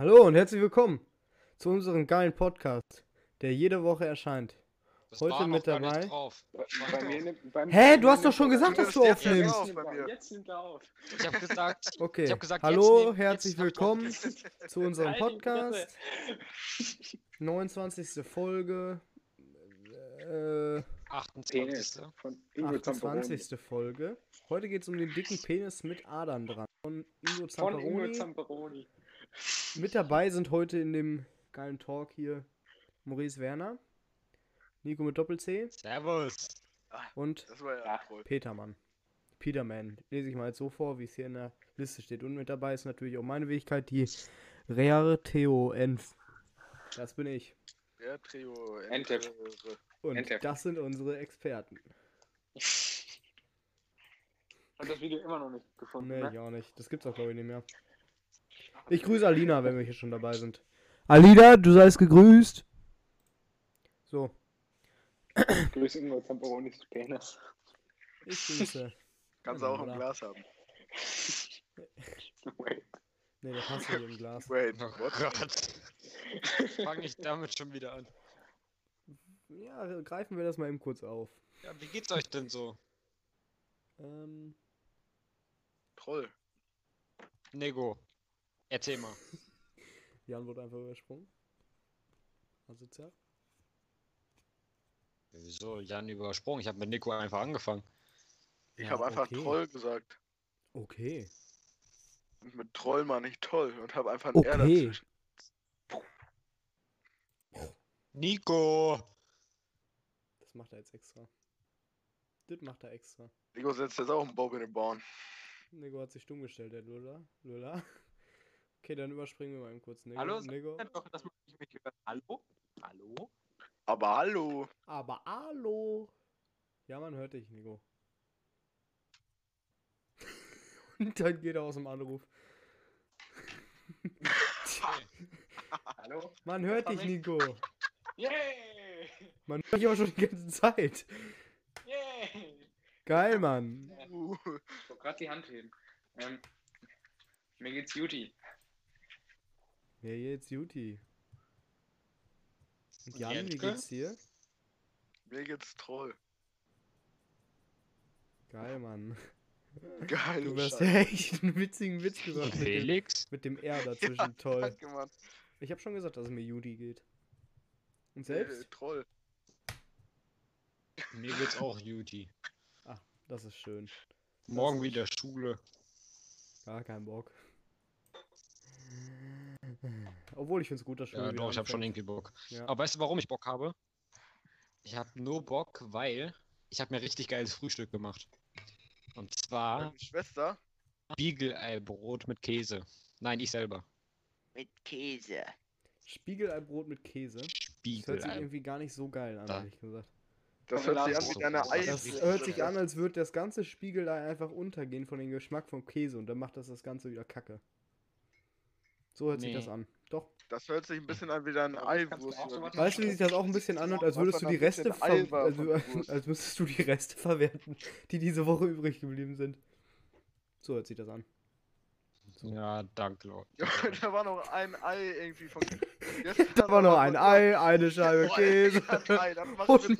Hallo und herzlich willkommen zu unserem geilen Podcast, der jede Woche erscheint. Das Heute mit dabei. Hä, du hast doch schon gesagt, dass du aufnimmst. auf, bei mir. Jetzt nimmt er auf. Ich habe gesagt, Okay, ich hab gesagt, hallo, jetzt nehmen- herzlich willkommen zu unserem Halt Podcast. 29. Folge. Äh, 28. Penis von Ingo Zamperoni. 28. Folge. Heute geht es um den dicken Penis mit Adern dran. Von Ingo Von Ingo Zamperoni. Mit dabei sind heute in dem geilen Talk hier Maurice Werner, Nico mit Doppel-C Servus. und Das war ja. Petermann. Peterman. Lese ich mal jetzt so vor, wie es hier in der Liste steht. Und mit dabei ist natürlich auch meine Wenigkeit, die Reare Theo Enf. Das bin ich. Ja, Trio. Und das sind unsere Experten. Und das Video immer noch nicht gefunden, Nee, ne? ich auch nicht. Das gibt's auch, glaube ich, nicht mehr. Ich grüße Alina, wenn wir hier schon dabei sind. Alina, du seist gegrüßt. So, Grüß Ingo Zamperonis Penis. ich grüße. Kannst du auch im? Glas haben. Wait. Nee, der passt nicht im Glas. Wait, Oh what? Gott. Fange ich damit schon wieder an. Ja, greifen wir das mal eben kurz auf. Ja, wie geht's euch denn so? Ähm, Troll. Nego. Erzähl mal. Jan wurde einfach übersprungen. Asozial. Wieso? Jan übersprungen. Ich habe mit Nico einfach angefangen. Ich Ja, habe einfach okay. Troll gesagt. Okay. Und mit Troll meine ich toll und habe einfach ein R Okay. dazwischen. Nico! Das macht er jetzt extra. Das macht er extra. Nico setzt jetzt auch einen Bob in den Born. Nico hat sich stumm gestellt, der Lula. Lula. Okay, dann überspringen wir mal eben kurz. Nico. Hallo? Nico. Doch, das muss ich mich hören. Hallo? Hallo? Aber hallo. Aber hallo. Ja, man hört dich, Nico. Und dann geht er aus dem Anruf. Hallo? Man hört dich. Nico. Yay! Man hört dich aber schon die ganze Zeit. Yay! Geil, Mann. Uh, Ich wollte gerade die Hand heben. Ähm, mir geht's Juti. Ja, jetzt Juti. Und Jan, wie Jentke? geht's dir? mir geht's Troll. Geil, Mann. Geil. Du hast ja echt einen witzigen Witz gesagt mit dem, Felix? mit dem R dazwischen. Toll. Danke, Mann. Ich habe schon gesagt, dass es mir Juti geht. Und Äh, selbst? Troll. Mir geht's auch Juti. Das ist schön. Morgen ist- wieder Schule. Gar kein Bock. Obwohl ich finde es gut, dass Schule Ja, doch, ich habe schon irgendwie Bock. Ja. Aber weißt du, warum ich Bock habe? Ich habe nur Bock, weil ich habe mir richtig geiles Frühstück gemacht. Und zwar Meine Schwester. Spiegeleibrot mit Käse. Nein, ich selber. Mit Käse. Spiegeleibrot mit Käse. Das hört sich irgendwie gar nicht so geil an, Da. ehrlich gesagt. Das hört sich an wie deine Eis. Das hört sich an, als würde das ganze Spiegelei einfach untergehen von dem Geschmack vom Käse und dann macht das das Ganze wieder kacke. So hört sich Nee. das an. Doch. Das hört sich ein bisschen an wie du Eiwurst. so Weißt du, wie sich das auch ein bisschen anhört, als würdest du die Reste also, als müsstest du die Reste verwerten, die diese Woche übrig geblieben sind. So hört sich das an. Ja, danke, Leute. Ja, da war noch ein Ei irgendwie von. Da war noch ein Ei, eine Scheibe Käse und,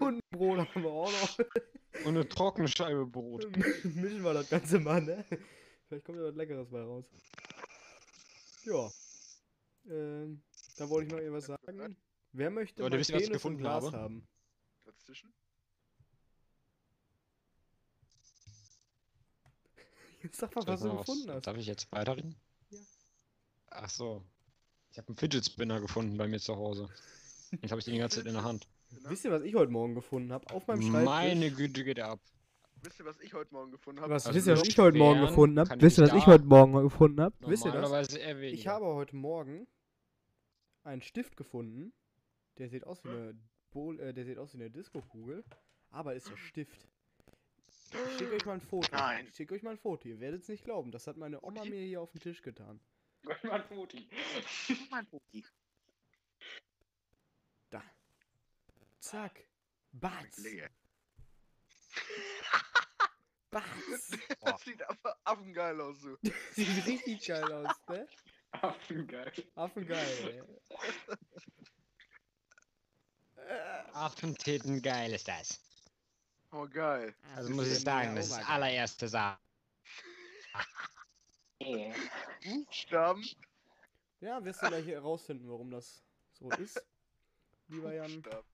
ein Brot haben wir auch noch. Und eine trockene Scheibe Brot. Mischen wir das Ganze mal, ne? Vielleicht kommt ja was Leckeres bei raus. Ja. Ähm, da wollte ich noch irgendwas sagen. Wer möchte Leute, ihr, was ich gefunden Glas habe? haben? Dazwischen? Jetzt sag mal, was du gefunden hast. Darf ich jetzt weiterreden? Ja. Ach so. Ich habe einen Fidget Spinner gefunden bei mir zu Hause. Den habe ich die ganze Zeit in der Hand. Wisst ihr, was ich heute Morgen gefunden habe? Auf meinem Schreibtisch. Meine Güte geht er ab. Wisst ihr, was ich heute Morgen gefunden habe? Was, Also wisst ihr, was ich heute Morgen gefunden habe? Wisst ihr, ich was ich heute Morgen gefunden habe? Wisst ihr das? Ich habe heute Morgen einen Stift gefunden. Der sieht aus wie eine Bol äh, der sieht aus wie eine Disco-Kugel, aber ist der Stift. Ich schicke euch mal ein Foto. Nein. Ich schicke euch mal ein Foto. Ihr werdet es nicht glauben. Das hat meine Oma mir hier auf den Tisch getan. Gott, mein Futi. Mein Pupi. Da. Zack. Batz. Batz. Das sieht aber affengeil aus so. Sieht richtig geil aus, ne? Affengeil. Affengeil. Affentitten geil ist das. Oh, geil. Also muss ich sagen, das ist das allererste Sache. Buchstaben. Ja, wirst du gleich herausfinden, warum das so ist. Lieber Jan. Buchstaben.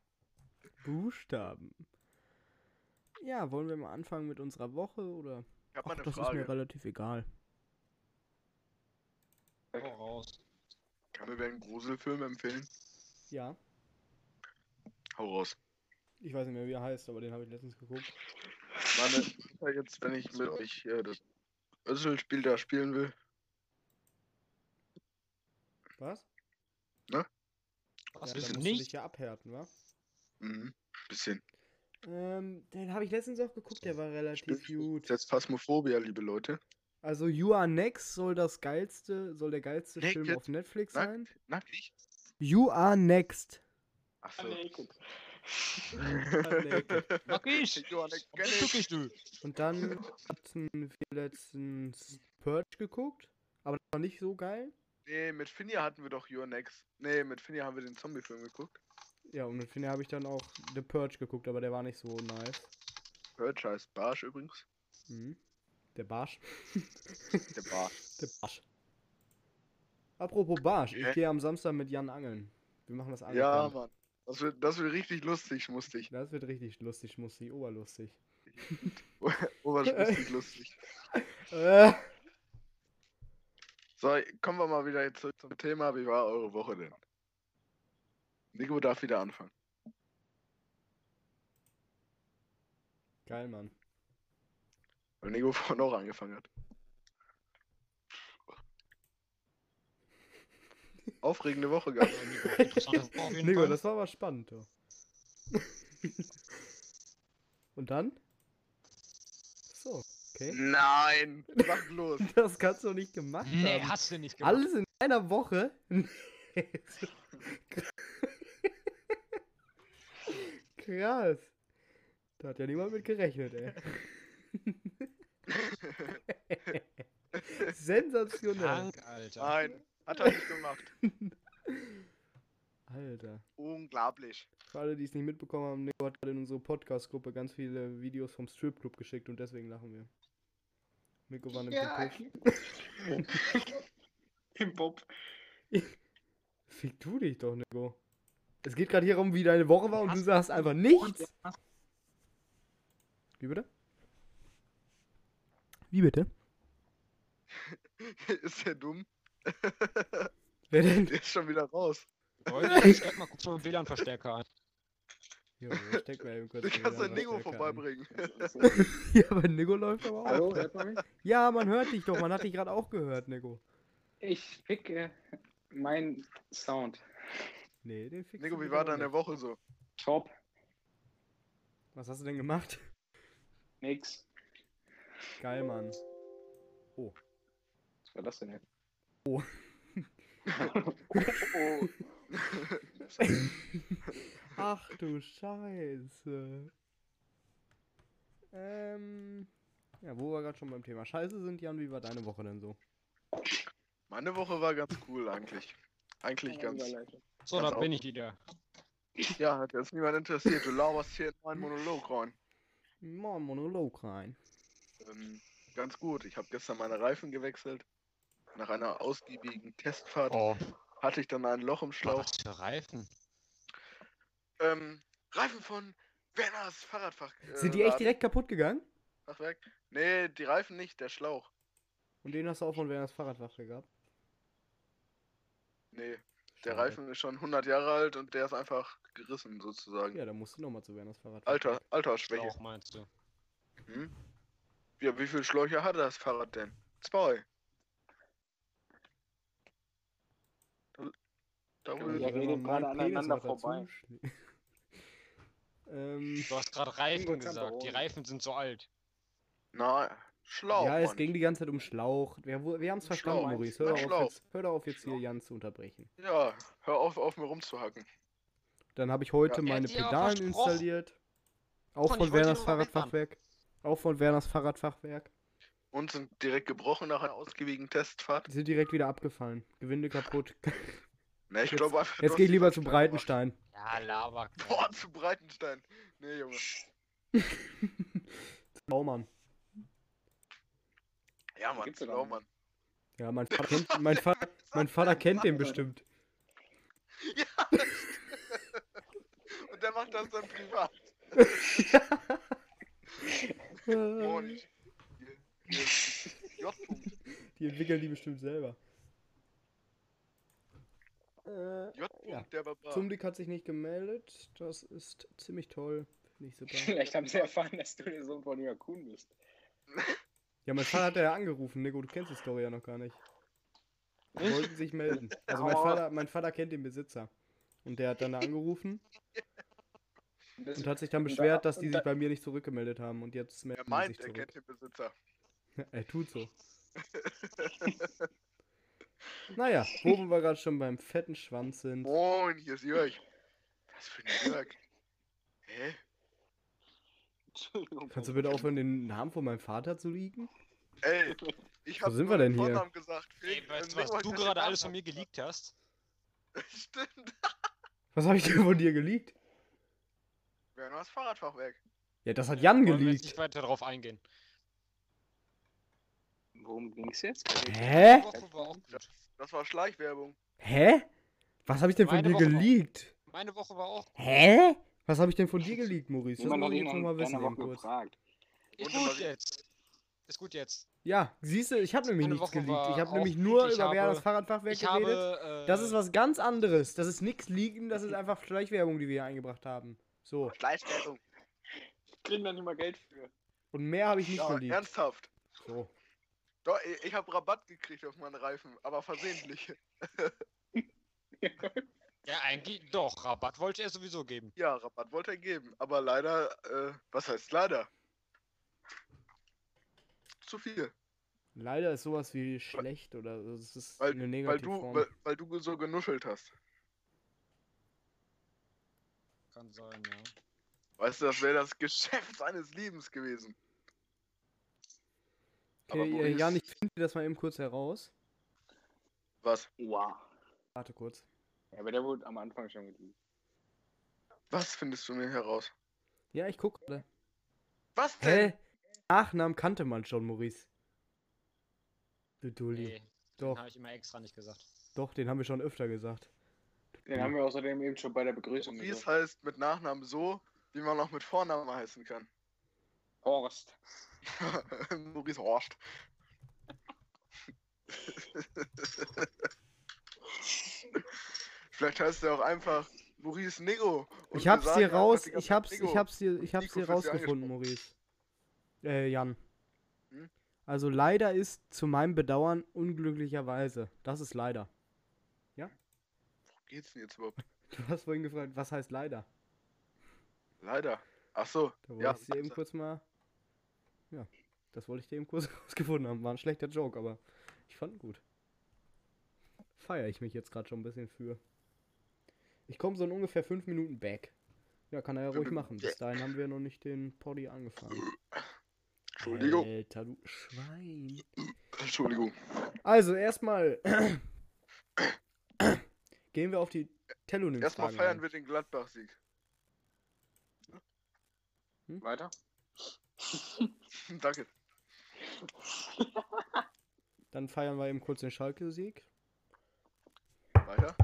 Buchstaben. Ja, wollen wir mal anfangen mit unserer Woche oder? Ich hab Ach, mal eine das ist mir Frage. relativ egal. Hau raus. Kann mir wer einen Gruselfilm empfehlen? Ja, Hau raus. ich weiß nicht mehr, wie er heißt, aber den habe ich letztens geguckt. Meine, jetzt, wenn ich mit euch äh, das Össelspiel da spielen will. Was? Was ja, ja, da bist musst du du dich nicht? ja abhärten, wa? Mhm. Bisschen. Ähm, den habe ich letztens auch geguckt, der war relativ gut. Jetzt Phasmophobia, liebe Leute. Also You Are Next soll das geilste, soll der geilste Naked. Film auf Netflix sein. Nackt? Nackig? You Are Next. Achso. Naked. Naked. Mag ich! Und dann hatten wir letztens Purge geguckt, aber das war nicht so geil. Nee, mit Finja hatten wir doch Your Next. Nee, mit Finja haben wir den Zombie-Film geguckt. Ja, und mit Finja habe ich dann auch The Purge geguckt, aber der war nicht so nice. Purge heißt Barsch übrigens. Mhm. Der Barsch. Der Barsch. Der Barsch. Apropos Barsch, ich Okay. gehe am Samstag mit Jan angeln. Wir machen das Ja, Angelcamp. Mann. Das wird, das wird richtig lustig, schmustig. Das wird richtig lustig, schmussig, oberlustig. Oberschmustig lustig. So, kommen wir mal wieder zurück zum Thema. Wie war eure Woche denn? Nico darf wieder anfangen. geil, Mann. Weil Nico vorhin auch angefangen hat. Aufregende Woche gehabt. Nico, das war aber spannend, du. Und dann? So, okay. Nein! Sag los! Das kannst du doch nicht gemacht Nee, haben. hast du nicht gemacht. Alles in einer Woche? Nee. Krass. Da hat ja niemand mit gerechnet, ey. Sensationell. Krank, Alter. Nein, hat er nicht gemacht. Alter. Unglaublich. Für alle, die es nicht mitbekommen haben, Nico hat gerade in unsere Podcast-Gruppe ganz viele Videos vom Stripclub geschickt und deswegen lachen wir. Nico war nämlich Ja. Im Bob. Fick du dich doch, Nico. Es geht gerade hier um, wie deine Woche war und du sagst einfach nichts. Wie bitte? Wie bitte? Ist der dumm? Wer denn? Der ist schon wieder raus. Leute, steck mal kurz so einen WLAN-Verstärker an. Jo, steck mal eben kurz. Du den kannst Verstärker an. vorbeibringen. Ja, aber Nico läuft aber auch. Hallo, hört man mich? Ja, man hört dich doch. Man hat dich gerade auch gehört, Nico. Ich picke meinen Sound. Nee, den fix Nico, wie war deine Woche so? Top. Was hast du denn gemacht? Nix. Geil, Mann. Was war das denn jetzt? Oh. Oh. Ach du Scheiße. Ähm. Ja, wo wir gerade schon beim Thema Scheiße sind, Jan, wie war deine Woche denn so? Meine Woche war ganz cool eigentlich. Eigentlich ganz. So, Ganz da bin ich wieder. Ja, hat jetzt niemand interessiert. Du lauerst hier in meinen Monolog rein. Mal einen Monolog rein. Ähm, ganz gut. Ich habe gestern meine Reifen gewechselt. Nach einer ausgiebigen Testfahrt Oh, hatte ich dann ein Loch im Schlauch. was für Reifen. Ähm, Reifen von Werners Fahrradfach. Äh, Sind die echt direkt kaputt gegangen? Fachwerk? Nee, die Reifen nicht, der Schlauch. Und den hast du auch von Werners Fahrradwaffe gehabt? Nee, der Schade. Reifen ist schon 100 Jahre alt und der ist einfach gerissen sozusagen. Ja, dann musst du nochmal zu Werners Fahrradwaffe. Alter, Altersschwäche. Schlauch meinst du? Hm? Ja, wie viele Schläuche hat das Fahrrad denn? Zwei. Da, da Ja, wir reden gerade aneinander vorbei. ähm, Du hast gerade Reifen gesagt. Die. Reifen sind so alt. Na, Schlauch. ja, es Mann. ging die ganze Zeit um Schlauch. Wir, wir haben es verstanden, Schlauch. Maurice. Hör Na, auf Schlauch. jetzt, hör auf, jetzt hier Jan zu unterbrechen. Ja, hör auf, auf mir rumzuhacken. Dann habe ich heute Ja. meine Pedalen installiert. Auch Von, Werners. Fahrradfachwerk. Auch von Werners Fahrradfachwerk. und sind direkt gebrochen nach einer ausgiebigen Testfahrt. Die sind direkt wieder abgefallen. Gewinde kaputt. Ne, ich Jetzt- glaube Jetzt hast gehe ich lieber zu Breitenstein. Ja, Lava. Boah, zu Breitenstein. Nee, Junge. Baumann. Ja, Mann, Gibt's genau. Mann. Ja, mein Vater kennt, mein Vater, mein Vater kennt den bestimmt. Ja. und der macht das dann privat. Oh, nicht. J-Punkt. Die entwickeln die bestimmt selber. Äh, J-Punkt, Ja. der Barbar. Zumdik hat sich nicht gemeldet. Das ist ziemlich toll. Finde ich super. Vielleicht haben sie erfahren, dass du der Sohn von Kuhn bist. Ja, mein Vater hat ja angerufen. Nico, du kennst die Story ja noch gar nicht. Die wollten sich melden. Also mein. Vater, mein Vater kennt den Besitzer. Und der hat dann da angerufen Und hat sich dann beschwert, dass die sich bei mir nicht zurückgemeldet haben. Und jetzt melden Er die meint, sich er zurück. kennt den Besitzer. Er tut so. naja, wo wir gerade schon beim fetten Schwanz sind. Moin, hier ist Jörg. Was für ein Jörg? Hä? Entschuldigung. Kannst du bitte aufhören, den Namen von meinem Vater zu liegen? Ey, ich Wo hab sind nur wir denn den hier? Vornamen gesagt. Ey, weißt du, was du gerade alles von mir geleakt hast? Stimmt. Was habe ich denn von dir geleakt? Wir haben das Fahrradfachwerk. Ja, das hat Jan Wollen wir jetzt geleakt. nicht weiter darauf eingehen. Worum ging's jetzt? Hä? Die Woche war auch gut. Das war Schleichwerbung. Hä? Was habe ich denn von Meine dir Woche war- geleakt? Meine Woche war auch. Hä? Was habe ich denn von dir geleakt, Maurice? Das muss ich jetzt nochmal wissen Woche kurz. gefragt. Ist Und gut jetzt. Ist gut jetzt. Ja, siehst du, ich habe nämlich nichts Woche geleakt. Ich habe nämlich nur über wer habe- das Fahrradfachwerk Ich geredet. habe. Äh, Das ist was ganz anderes. Das ist nichts liegen, das ist einfach Schleichwerbung, die wir hier eingebracht haben. So. Schleichwerbung. Kriegen da nicht mal Geld für. Und mehr habe ich nicht Ja, geleakt. ernsthaft. So. Doch, ich, ich habe Rabatt gekriegt auf meinen Reifen, aber versehentlich. Ja, eigentlich doch. Rabatt wollte er sowieso geben. Ja, Rabatt wollte er geben, aber leider, äh, was heißt leider? Zu viel. Leider ist sowas wie schlecht oder es ist Weil, eine weil, negative du, Form. weil, weil du so genuschelt hast. Kann sein, ja. Weißt du, das wäre das Geschäft seines Lebens gewesen. aber Okay, äh, Maurice- Jan, ich finde das mal eben kurz heraus. Was? Wow. Warte kurz. Ja, aber der wurde am Anfang schon geliehen. Was findest du mir heraus? Ja, ich gucke gerade. Was denn? Hä? Nachnamen kannte man schon, Maurice. Du Dulli. Nee, Doch, habe ich immer extra nicht gesagt. doch, den haben wir schon öfter gesagt. Den haben wir außerdem eben schon bei der Begrüßung Wie es gesagt. heißt mit Nachnamen so, wie man auch mit Vornamen heißen kann. Horst. Maurice Horst. Vielleicht heißt er auch einfach Maurice Nego. und Ich hab's sagen dir raus, ich hab's, ich hab's dir, ich hab's Nico dir rausgefunden. Maurice. Äh, Jan. Hm? Also leider ist zu meinem Bedauern unglücklicherweise. Das ist leider. Wo geht's denn jetzt überhaupt? Du hast vorhin gefragt, was heißt leider? Leider. Ach so. Da wollte Ja, ich dir eben kurz mal. Ja, das wollte ich dir eben kurz rausgefunden haben. War ein schlechter Joke, aber ich fand ihn gut. Feiere ich mich jetzt gerade schon ein bisschen für. Ich komme so in ungefähr fünf Minuten back. Ja, kann er ja ruhig machen. Bis dahin haben wir noch nicht den Poddy angefangen. Entschuldigung. Alter, du Schwein. Entschuldigung. Also, erstmal. Gehen wir auf die telonym Erstmal feiern wir den Gladbach-Sieg. Weiter? Danke. Dann feiern wir eben kurz den Schalke-Sieg. Weiter.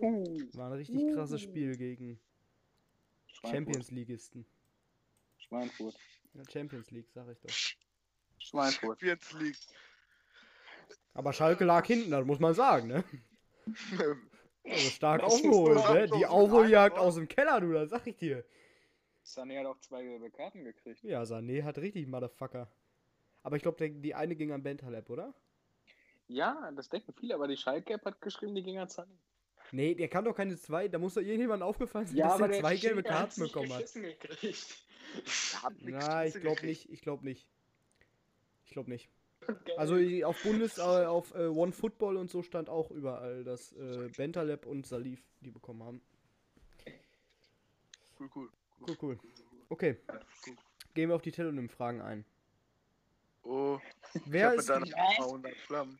War ein richtig krasses Spiel gegen. Champions Leagueisten. Schweinfurt. Ja, Champions League, sag ich doch. Schweinfurt. Champions League. Aber Schalke lag hinten, das muss man sagen, ne? Also stark Das aufgeholt, ne? Die Aufholjagd aus dem Keller, du, das sag ich dir. Sané hat auch zwei gelbe Karten gekriegt. Ja, Sané hat richtig Motherfucker. Aber ich glaube, die eine ging an Bentaleb, oder? Ja, das denken viele, aber die Schalke-App hat geschrieben, die ging an Sané. Nee, der kann doch keine zwei. Da muss doch irgendjemand aufgefallen sein, dass der zwei gelbe Karten bekommen hat. gekriegt. Na, ich glaube nicht. Ich glaube nicht. Ich glaube nicht. Also i- auf Bundes, äh, auf äh, One Football und so stand auch überall, dass äh, Bentaleb und Salif die bekommen haben. Cool, cool. Cool, cool. Okay. gehen wir auf die Telonym-Fragen ein. Oh, Wer ich ist mit deiner Was? Mama 100 Flammen.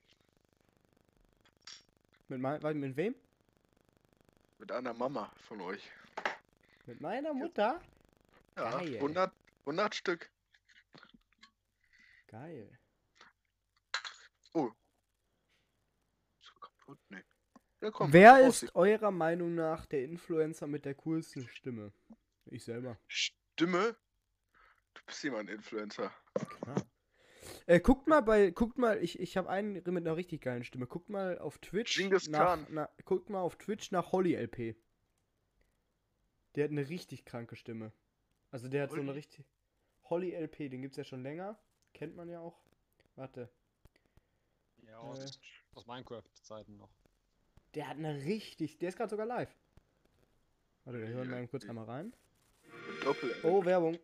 mit, mein, mit wem? Mit einer Mama von euch. Mit meiner Mutter? Ja, Geil. 100, 100 Stück. Geil. Ist er kaputt? Nee. Ja, komm, Wer raus, ist eurer Meinung nach der Influencer mit der coolsten Stimme? Ich selber. Stimme? Du bist jemand Influencer. Klar. Äh, guckt mal bei, guckt mal, ich, ich habe einen mit einer richtig geilen Stimme. Guckt mal auf Twitch Genghis nach, Khan. na, guckt mal auf Twitch nach Holly LP. Der hat eine richtig kranke Stimme. Also der hat so eine Holly? richtig Holly LP, den gibt's ja schon länger, kennt man ja auch. Warte, Ja, aus, Äh. aus Minecraft-Zeiten noch. der hat eine richtig, der ist gerade sogar live. Warte, wir hören mal kurz einmal rein. Doppel. Oh, Werbung.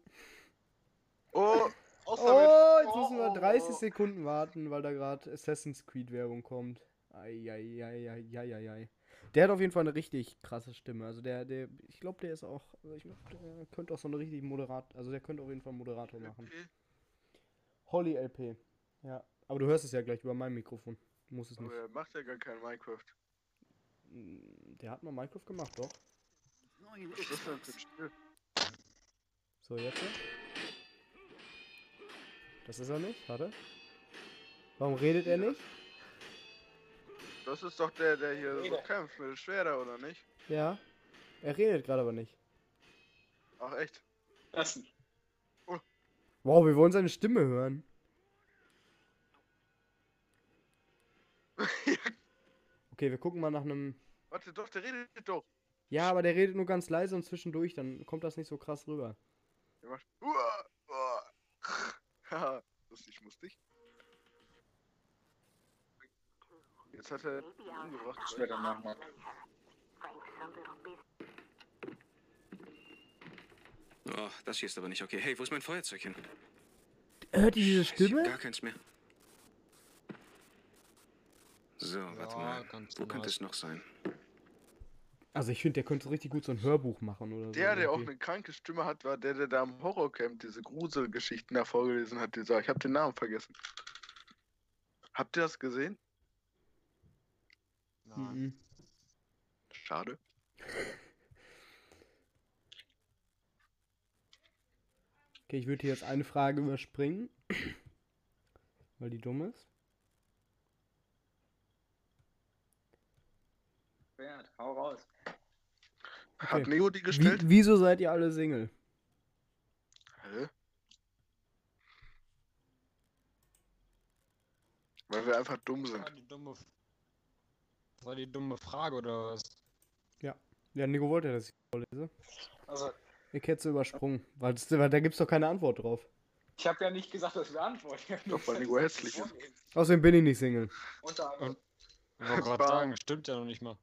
Oh, Oh, jetzt müssen wir Oh, 30 oh. Sekunden warten, weil da gerade Assassin's Creed Werbung kommt. Eieieiei. Der hat auf jeden Fall eine richtig krasse Stimme. Also der, der, ich glaube, der ist auch, also ich der könnte auch so eine richtig moderat, also der könnte auf jeden Fall Moderator machen. Holly LP. Ja, aber du hörst es ja gleich über mein Mikrofon. Du musst es nicht. Aber er macht ja gar kein Minecraft. Mm, Der hat mal Minecraft gemacht, doch. Was ist das denn für ein Spiel? So, jetzt. ja? Das ist er nicht, warte. Warum redet er nicht? Das ist doch der, der hier so kämpft mit dem Schwerter, oder nicht? Ja. Er redet gerade aber nicht. Ach, echt? Lassen. Wow, wir wollen seine Stimme hören. Okay, wir gucken mal nach einem. Warte, doch, der redet doch. Ja, aber der redet nur ganz leise und zwischendurch, dann kommt das nicht so krass rüber. Der macht. Uah. Haha, lustig, mustig. Jetzt hat er umgebracht. Später machen. Oh, das hier ist aber nicht okay. Hey, wo ist mein Feuerzeug hin? Hört ihr diese Scheiße, ich Stimme? Gar keins mehr. So, warte Ja, mal. ganz Wo könnte es noch sein? Also ich finde, der könnte richtig gut so ein Hörbuch machen oder so. Der, der auch eine kranke Stimme hat, war der, der da im Horrorcamp diese Gruselgeschichten da vorgelesen hat. Dieser, ich habe den Namen vergessen. Habt ihr das gesehen? Nein. Mhm. Schade. Okay, ich würde hier jetzt eine Frage überspringen. Weil die dumm ist. Bert, hau raus. Okay. Hat Neo die Wie, gestellt? wieso seid ihr alle Single? Hä? Weil wir einfach dumm Das war sind. die dumme, das war die dumme Frage, oder was? Ja, Nico wollte, dass ich vorlese. Also, Ich hätte es übersprungen. Weil, das, weil da gibt's doch keine Antwort drauf. ich habe ja nicht gesagt, dass wir antworten. Doch, weil Nico hässlich ist. Außerdem bin ich nicht Single. Unter anderem, Ich wollte gerade sagen, stimmt ja noch nicht mal.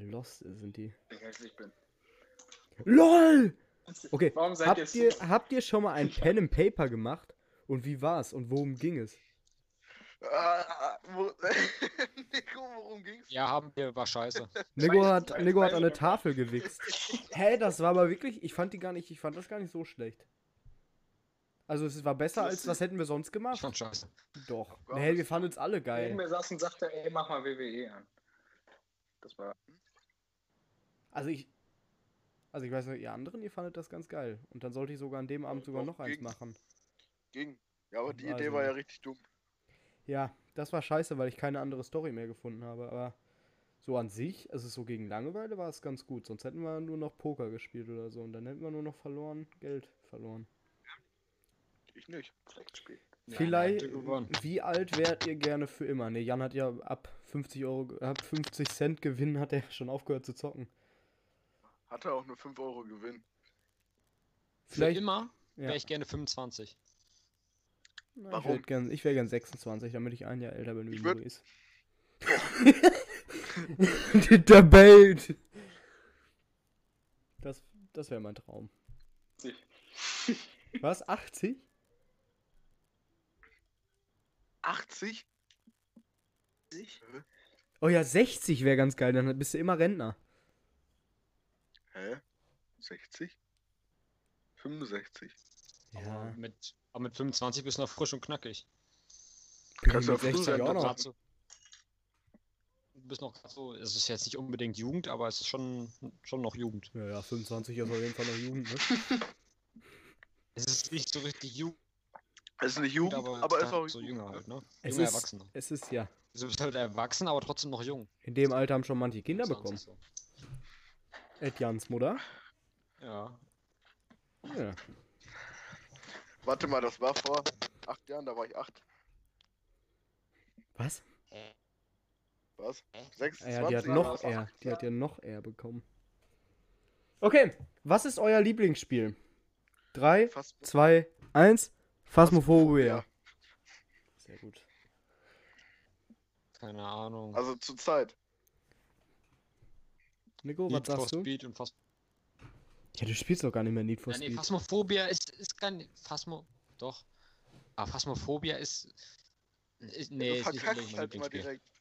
Lost sind die. ich hässlich bin. LOL! Okay, Warum seid habt ihr habt ihr schon mal ein Pen and Paper gemacht? Und wie war's? Und worum ging es? Ah, wo, Nico, worum ging's? Ja, haben wir, war scheiße. Nico hat, Nico hat an Tafel gewichst. Hä, das war aber wirklich, ich fand die gar nicht, ich fand das gar nicht so schlecht. Also es war besser als, was hätten wir sonst Ich gemacht? fand scheiße. Doch. Nee, wir fanden es alle Neben geil. mir saß und sagte, ey, mach mal WWE an. Das war. Also ich, also ich weiß nicht, ihr anderen, ihr fandet das ganz geil. Und dann sollte ich sogar an dem Abend sogar doch, noch eins ging. machen. Ging. Ja, aber die Also- Idee war ja richtig dumm. Ja, das war scheiße, weil ich keine andere Story mehr gefunden habe. Aber so an sich, also so gegen Langeweile war es ganz gut. Sonst hätten wir nur noch Poker gespielt oder so. Und dann hätten wir nur noch verloren, Geld verloren. Ich nicht. Vielleicht, hätte gewonnen. wie alt wärt ihr gerne für immer? Ne, Jan hat ja ab 50 Euro, ge- ab 50 Cent Gewinn hat er schon aufgehört zu zocken. Hatte auch nur 5 Euro Gewinn. Für Vielleicht, immer ja. wäre ich gerne 25. Na, ich Warum? wäre gern, wär gern 26, damit ich ein Jahr älter bin wie Ich würd- Luis. Der Bild. Das, das wäre mein Traum. Was? 80? 80? Oh ja, 60 wäre ganz geil, dann bist du immer Rentner. Hä? 60? 65. Aber Ja, mit, aber mit 25 bist du noch frisch und knackig. Kannst du früh 60 sein, auch noch. So, du bist noch so, es ist jetzt nicht unbedingt Jugend, aber es ist schon, schon noch Jugend. Ja, ja, 25 ist auf jeden Fall noch Jugend, ne? Es ist nicht so richtig Jugend, Es ist nicht Jugend, aber, es ist auch so jünger halt, ne? Es Junge ist, Erwachsene. es ist ja. Du bist halt erwachsen, aber trotzdem noch jung. In dem Alter haben schon manche Kinder 20 bekommen. so. Ed Jans Mutter. Ja. Ja. Warte mal, das war vor acht Jahren, da war ich acht. Was? Was? Hä? 26 Ah Ja, die hat Jahre noch acht Die hat ja noch eher bekommen. Okay, was ist euer Lieblingsspiel? 3, Fast 2, 1. Phasmophobia. Sehr gut. Keine Ahnung. Also zur Zeit. Nico, was Need for sagst du? Speed und Phas Ja, du spielst doch gar nicht mehr Need for ja, nee, Speed. Phasmophobia ist, ist gar nicht. Phasmo. Doch. Aber Phasmophobia ist. ist nee, du ist nicht verkackst unbedingt mein halt immer direkt.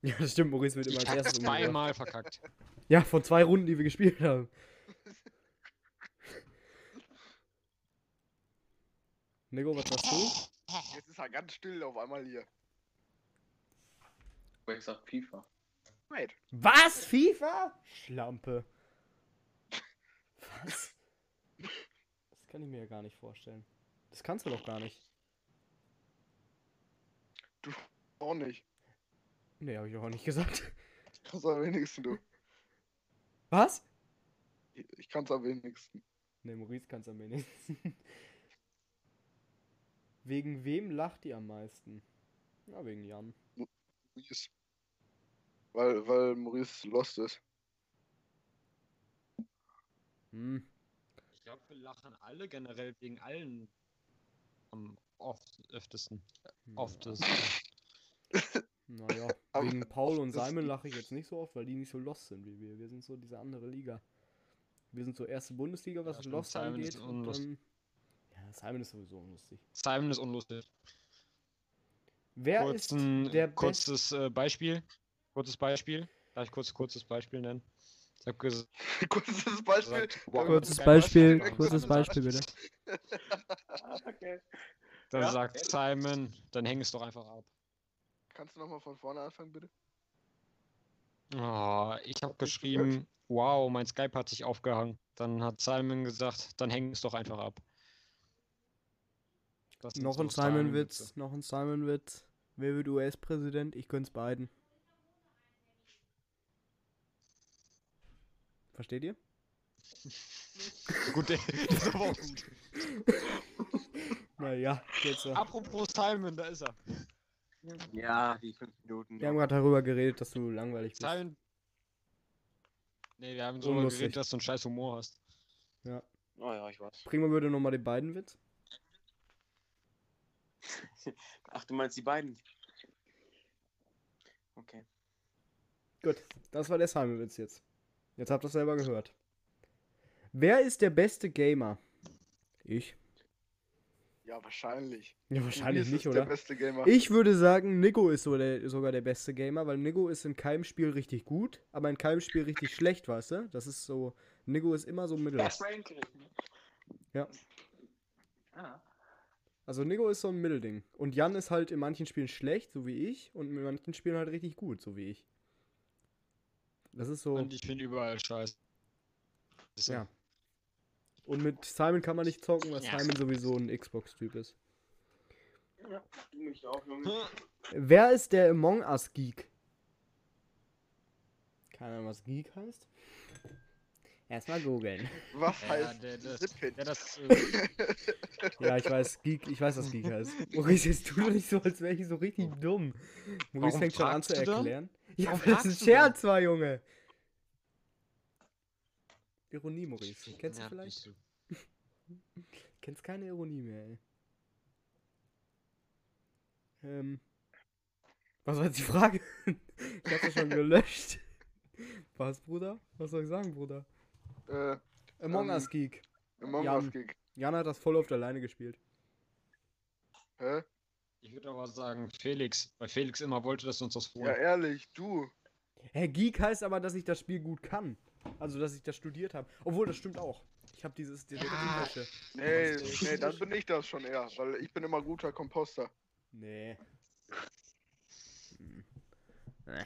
Ja, das stimmt, Maurice wird immer Ich als erstes zweimal verkackt. Ja, von zwei Runden, die wir gespielt haben. Nico, was sagst du? Jetzt ist er ganz still auf einmal hier. Ich sag FIFA. Wait. Was? FIFA? Schlampe. Was? Das kann ich mir ja gar nicht vorstellen. Das kannst du doch gar nicht. Auch nicht. Nee, habe ich auch nicht gesagt. Ich kann's am wenigsten, du. Was? Ich kann's am wenigsten. Nee, Maurice kann es am wenigsten. Wegen wem lacht ihr am meisten? Ja, wegen Jan. Maurice. Weil, weil Maurice lost ist. Hm. Ich glaube, wir lachen alle generell wegen allen am oft, öftesten. Oft ist. Naja, wegen Paul und Simon lache ich jetzt nicht so oft, weil die nicht so lost sind wie wir. Wir sind so diese andere Liga. Wir sind so erste Bundesliga, was Ja, stimmt, Lost Simon angeht. ist Und unlustig. dann, ja, Simon ist sowieso unlustig. Simon ist unlustig. Wer Kurzen, ist der kurzes äh, Beispiel. Kurzes Beispiel. Darf ich kurz kurzes Beispiel nennen? Ich habe gesagt, Kurzes Beispiel. wow, Kurzes Beispiel, Simon kurzes Beispiel bitte. okay. Dann Ja. sagt Simon, dann häng es doch einfach ab. Kannst du nochmal von vorne anfangen, bitte? Oh, ich habe geschrieben, wow, mein Skype hat sich aufgehangen. Dann hat Simon gesagt, dann häng es doch einfach ab. Das sind Noch ein. Simon-Witz, noch ein Simon-Witz. Wer wird US-Präsident? Ich gönn's beiden. Versteht ihr? Gut, der, der ist aber auch gut. Naja, jetzt so. Apropos Simon, da ist er. Ja, die fünf Minuten. Wir haben gerade darüber geredet, dass du langweilig bist. Simon. Nee, wir haben so Unlustig. geredet, dass du einen scheiß Humor hast. Oh ja, ich weiß. Wir bitte nochmal die beiden Witz. Ach, du meinst die beiden? Okay. Gut, das war der Simon-Witz jetzt. Jetzt habt ihr es selber gehört. Wer ist der beste Gamer? Ich. Ja, wahrscheinlich. Ja, wahrscheinlich nicht, oder? Der beste Gamer. Ich würde sagen, Nico ist so der, sogar der beste Gamer, weil Nico ist in keinem Spiel richtig gut, aber in keinem Spiel richtig schlecht, weißt du? Das ist so. Nico ist immer so mittel. Das. Ja. Ah. Also Nico ist so ein Mittelding. Und Jan ist halt in manchen Spielen schlecht, so wie ich, und in manchen Spielen halt richtig gut, so wie ich. Das ist so. Und ich finde überall scheiße. Ja. Und mit Simon kann man nicht zocken, weil Ja. Simon sowieso ein Xbox-Typ ist. Ja, du mich auch, Junge. Wer ist der Among Us Geek? Keine Ahnung, was Geek heißt? Erstmal googeln. Was Ja, heißt der, das, Zipfit? der das, äh, Ja, ich weiß, Geek, ich weiß, was Geek heißt. Maurice, jetzt tu doch nicht so, als wäre ich so richtig dumm. Maurice Warum fängt schon an zu erklären. Ja, aber das ist da? Scherz war, Junge. Ironie, Maurice. Kennst du ja, vielleicht? du. Kennst keine Ironie mehr, ey. Ähm. Was war jetzt die Frage? ich hab's ja schon gelöscht. Was, Bruder? Was soll ich sagen, Bruder? Äh, Among Ähm, Us Geek. Among Jan. Us Gig. Jan hat das voll oft alleine gespielt. Hä? Ich würde aber sagen, Felix, weil Felix immer wollte, dass du uns das Ja, holen. ehrlich, du. Hä, Geek heißt aber, dass ich das Spiel gut kann. Also, dass ich das studiert habe. Obwohl, das stimmt auch. Ich habe dieses Detektivwäsche. Nee, nee, dann bin ich das schon eher, weil ich bin immer guter Komposter. Nee. Hm. Nee.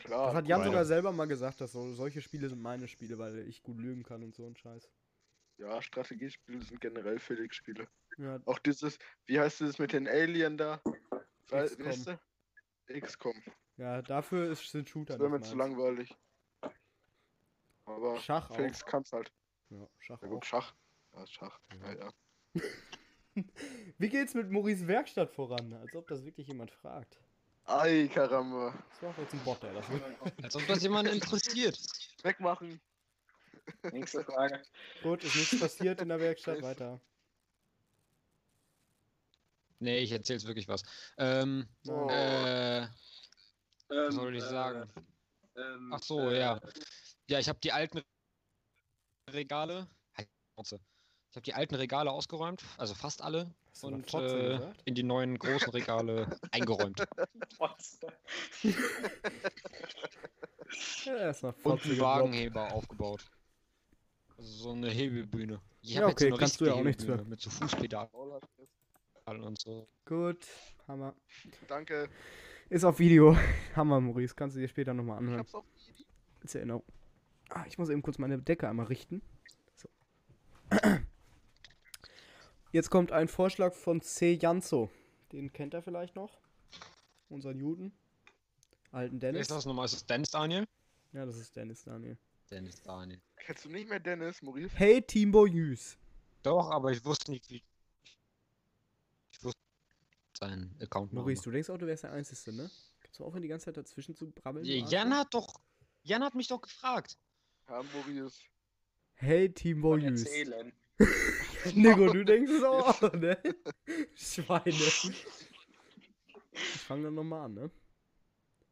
Klar. Das hat Jan sogar selber mal gesagt, dass so, solche Spiele sind meine Spiele, weil ich gut lügen kann und so ein Scheiß. Ja, Strategiespiele sind generell Felix-Spiele. Ja, Auch dieses, wie heißt es mit den Alien da? XCOM. XCOM. ja dafür ist, sind Shooter Das wäre mir zu langweilig. Aber Schach auch. Felix kann's halt. Ja, Schach Ja gut, Schach. Ja, Schach. Ja. Ja, ja. Wie geht's mit Maurice Werkstatt voran? Als ob das wirklich jemand fragt. Ei, Karamba. Das war jetzt ein Bot, will. Als ob das jemand interessiert. Wegmachen. Nächste Frage. Gut, ist nichts passiert in der Werkstatt, weiter. Nee, ich erzähl's wirklich was. Ähm, Oh. äh, was Ähm, soll ich äh, sagen? ähm, Ach so, äh, ja. Ja, ich habe die alten Regale. Ich habe die alten Regale ausgeräumt, also fast alle, und äh, in die neuen großen Regale eingeräumt. Ja, erstmal Und einen. Wagenheber aufgebaut. Also so eine Hebelbühne. Ich Ja, okay, kannst du ja auch nichts für. Mit so Fußpedalen und so. Gut, Hammer. Danke. Ist auf Video. Hammer, Maurice. Kannst du dir später nochmal Ich anhören. hab's auf Als Erinnerung. Ah, ich muss eben kurz meine Decke einmal richten. So. Jetzt kommt ein Vorschlag von C. Janzo. Den kennt er vielleicht noch. Unseren Juden. Alten Dennis. ist das nochmal? Ist das Dennis Daniel? Ja, das ist Dennis Daniel. Dennis Daniel. Kennst du nicht mehr Dennis, Maurice? Hey, Timbo Jüs. Doch, aber ich wusste nicht, wie. Ich wusste seinen Account. Maurice, du denkst auch, du wärst der Einzige, ne? Kannst du aufhören, die ganze Zeit dazwischen zu brabbeln? Jan hat doch. Jan hat mich doch gefragt. Ja, Maurice. Hey, Timbo Jüs. Erzählen. Nico, du denkst es auch, ne? Schweine. Ich fange dann nochmal an, ne?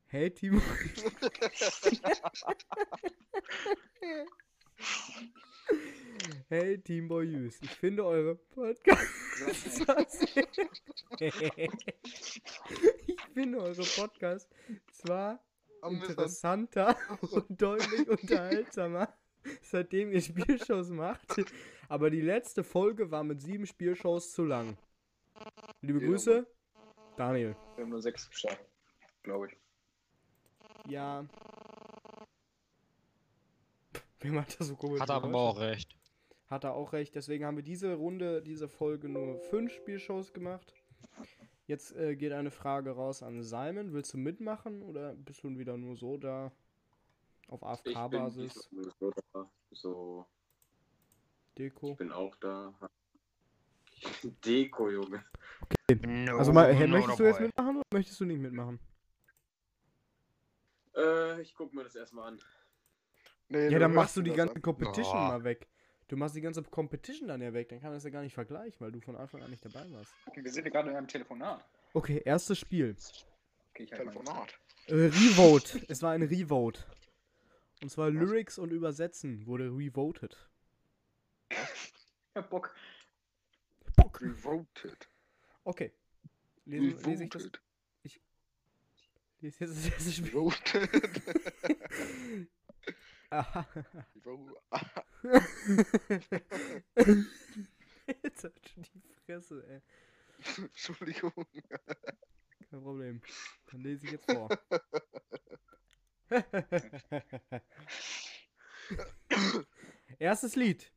Hey, Timo. hey, Team Boyus. Ich finde eure Podcasts. ich finde eure Podcasts zwar interessanter und deutlich unterhaltsamer, seitdem ihr Spielshows macht. Aber die letzte Folge war mit sieben Spielshows zu lang. Liebe Ja, Grüße, Daniel. Wir haben nur sechs geschafft, glaube ich. Ja. Wer macht das so komisch? Hat er aber auch recht. Hat er auch recht. Deswegen haben wir diese Runde, diese Folge nur fünf Spielshows gemacht. Jetzt äh, geht eine Frage raus an Simon. Willst du mitmachen oder bist du wieder nur so da? Auf AFK-Basis? so Deko? ich bin auch da. Deko, Junge. Also mal, hey, möchtest du jetzt mitmachen oder möchtest du nicht mitmachen? Äh, ich guck mir das erstmal an. Nee, Ja, dann machst du die ganze an. Competition Oh. mal weg. Du machst die ganze Competition dann ja weg, dann kann man das ja gar nicht vergleichen, weil du von Anfang an nicht dabei warst. Okay, wir sind ja gerade in einem Telefonat. Okay, erstes Spiel. Okay, ich halt Telefonat. Äh, Revote. es war ein Revote. Und zwar Lyrics und Übersetzen wurde revoted. Ja, Bock. Bock. Revoted. Okay. Lese, lese ich das? Revoted. Lese jetzt das erste Spiel. Revoted. Aha. Jetzt hat schon die Fresse, ey. Entschuldigung. Kein Problem. Dann lese ich jetzt vor. Erstes Lied.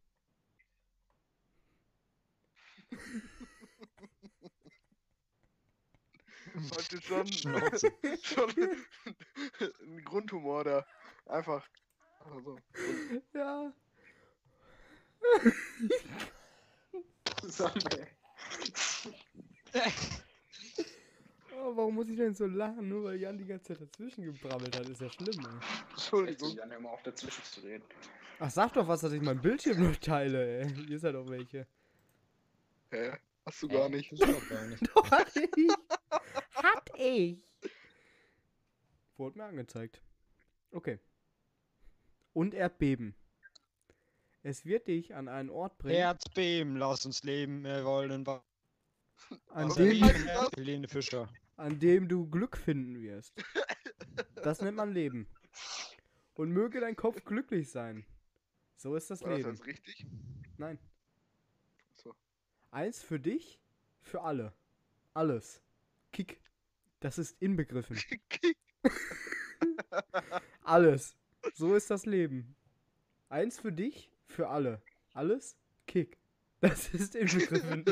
Heute schon, schon ein Grundhumor da. Einfach. Also, Ja. Oh, warum muss ich denn so lachen? Nur weil Jan die ganze Zeit dazwischen gebrabbelt hat. Ist ja schlimm, ey. Entschuldigung. Jan, mal auf dazwischen zu reden. Ach, sag doch was, dass ich mein Bildschirm nur teile, ey. Hier ist ja doch welche. Hä? Hast du gar nicht. Das ist doch gar nicht. Doch, hat ich. Hat ich. Wurde mir angezeigt. Okay. Und Erdbeben. Es wird dich an einen Ort bringen, Erdbeben, lass uns leben, wir wollen an dem? Helene Fischer. An dem du Glück finden wirst. Das nennt man Leben. Und möge dein Kopf glücklich sein. So ist das War das Leben. jetzt richtig? Nein. So. Eins für dich, für alle. Alles. Kick. Das ist inbegriffen. Alles. So ist das Leben. Eins für dich, für alle. Alles, Kick. Das ist inbegriffen.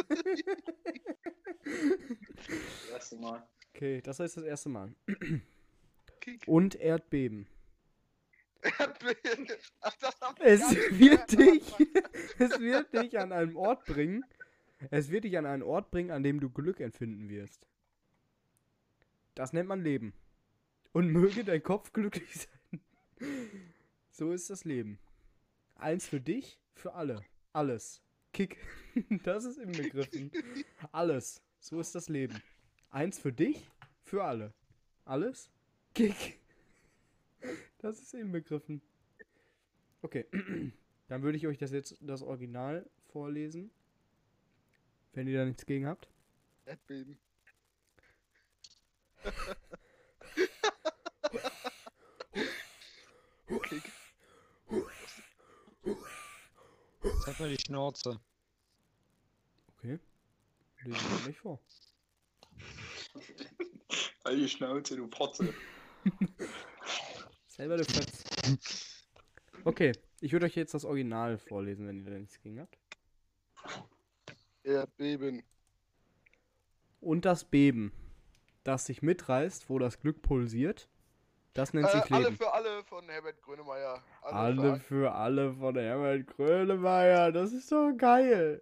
Das erste Mal. Okay, das ist das erste Mal. Und Erdbeben. Erdbeeren. Ach, Es wird dich, es wird dich an einem Ort bringen. Es wird dich an einen Ort bringen, an dem du Glück empfinden wirst. Das nennt man Leben. Und möge dein Kopf glücklich sein. So ist das Leben. Eins für dich, für alle. Alles. Kick. Das ist inbegriffen. Alles. So ist das Leben. Eins für dich, für alle. Alles. Kick. Das ist inbegriffen. Okay. Dann würde ich euch das jetzt das Original vorlesen. Wenn ihr da nichts gegen habt. Erdbeben. Kick. Zeig mal die Schnauze. Okay. Lese ich mal nicht vor. All die Schnauze, du Potze. Selber der Fetz. Okay, ich würde euch jetzt das Original vorlesen, wenn ihr da nichts gegen habt. Erdbeben. Und das Beben, das sich mitreißt, wo das Glück pulsiert, das nennt Äh, sich alle Leben. für alle von Herbert Grönemeyer. Alle für für alle von Herbert Grönemeyer. Das ist doch geil.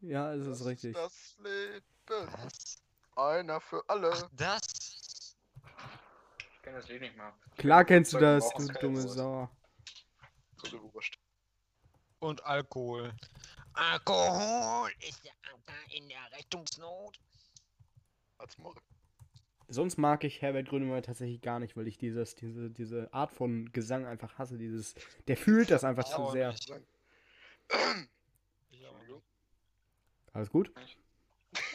Ja, es Das ist richtig. Das Leben. Was? Einer für alle. Ach, das? Ich kenn das Lied nicht mal. Klar kennst du das, du dumme. Sau. Und Alkohol. Alkohol ist der Anker in der Rettungsnot. Als Morgen. Sonst mag ich Herbert Grönemeyer tatsächlich gar nicht, weil ich dieses, diese, diese Art von Gesang einfach hasse. Dieses, der fühlt das einfach zu sehr. nicht. Ich auch nicht. Alles gut?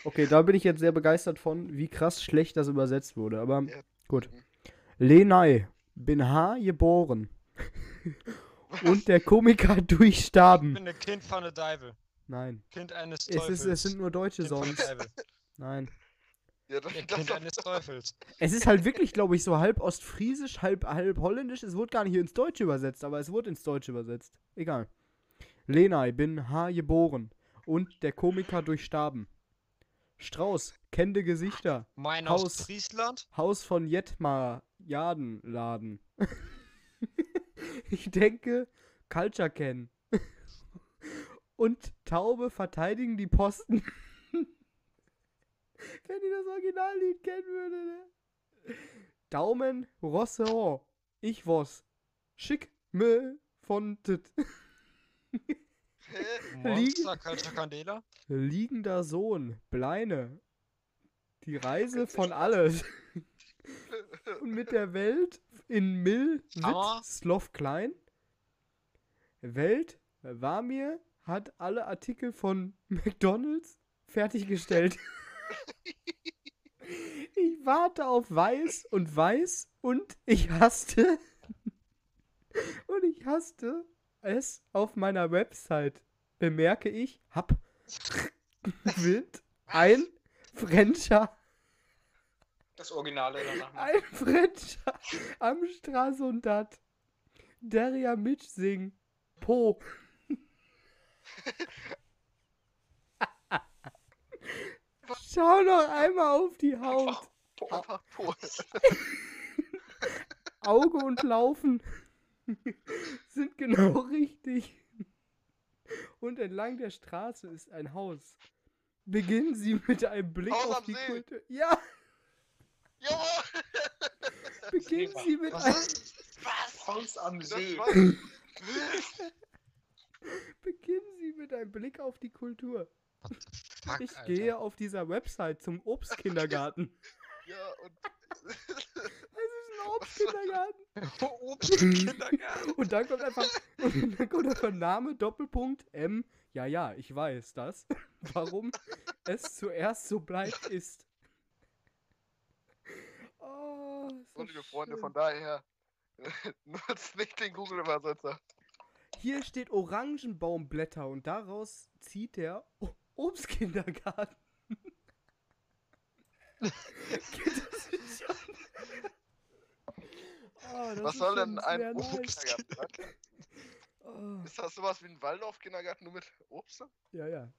Okay, da bin ich jetzt sehr begeistert von, wie krass schlecht das übersetzt wurde. Aber Ja. gut. Lenai, bin H geboren. Und der Komiker Ich durchstarben. bin ein Kind von der Deibel. Nein. Kind eines Es, Teufels. ist, es sind nur deutsche kind Songs. Nein. Ja, das, Der das Kind eines Teufels. Es ist halt wirklich, glaube ich, so halb ostfriesisch, halb, halb holländisch. Es wurde gar nicht ins Deutsche übersetzt, aber es wurde ins Deutsche übersetzt. Egal. Lenai, bin H geboren. Und der Komiker durchstarben. Strauß, kennende Gesichter. Mein Haus. aus Friesland. Haus von Jetmar, Jadenladen. ich denke, Culture kennen. Und Taube verteidigen die Posten. Wenn ihr das Originallied kennen würde, ne? Daumen, Rosseur, ich was. Schick me von tit. Monster. Liegender Sohn, Bleine. Die Reise von alles. Und mit der Welt in Mill Wit Sloth Klein. Welt war mir, hat alle Artikel von McDonalds fertiggestellt. ich warte auf Weiß und Weiß und ich hasste. und ich hasste es auf meiner Website. Bemerke ich, hab wild ein Frencher, Das Originale danach. ein Frencher am Straßendat. Deria Mitch sing. Po. Schau noch einmal auf die Haut. Einfach Pol. Auge und Laufen sind genau richtig. Und entlang der Straße ist ein Haus. Beginnen Sie mit einem Blick Haus auf die See. Kultur. Ja, Jawohl! beginnen Sie mit einem. Was? Haus am See. Beginnen Sie mit einem Blick auf die Kultur. Fuck, Ich Alter. gehe auf dieser Website zum Obstkindergarten. Ja, und Obstkindergarten. Obst im Kindergarten. Und dann kommt einfach, und dann kommt einfach Name, Doppelpunkt, M. Ja, ja, ich weiß das. Warum es zuerst so bleibt, ist. Oh, ist das liebe Freunde, von daher nutzt nicht den Google-Übersetzer. hier steht Orangenbaumblätter und daraus zieht der Obstkindergarten. Geht das nicht an? Oh, das Was soll denn ein sehr nice. Obstkindergarten? Oh, Ist das sowas wie ein Waldorf-Kindergarten nur mit Obst? ja, ja.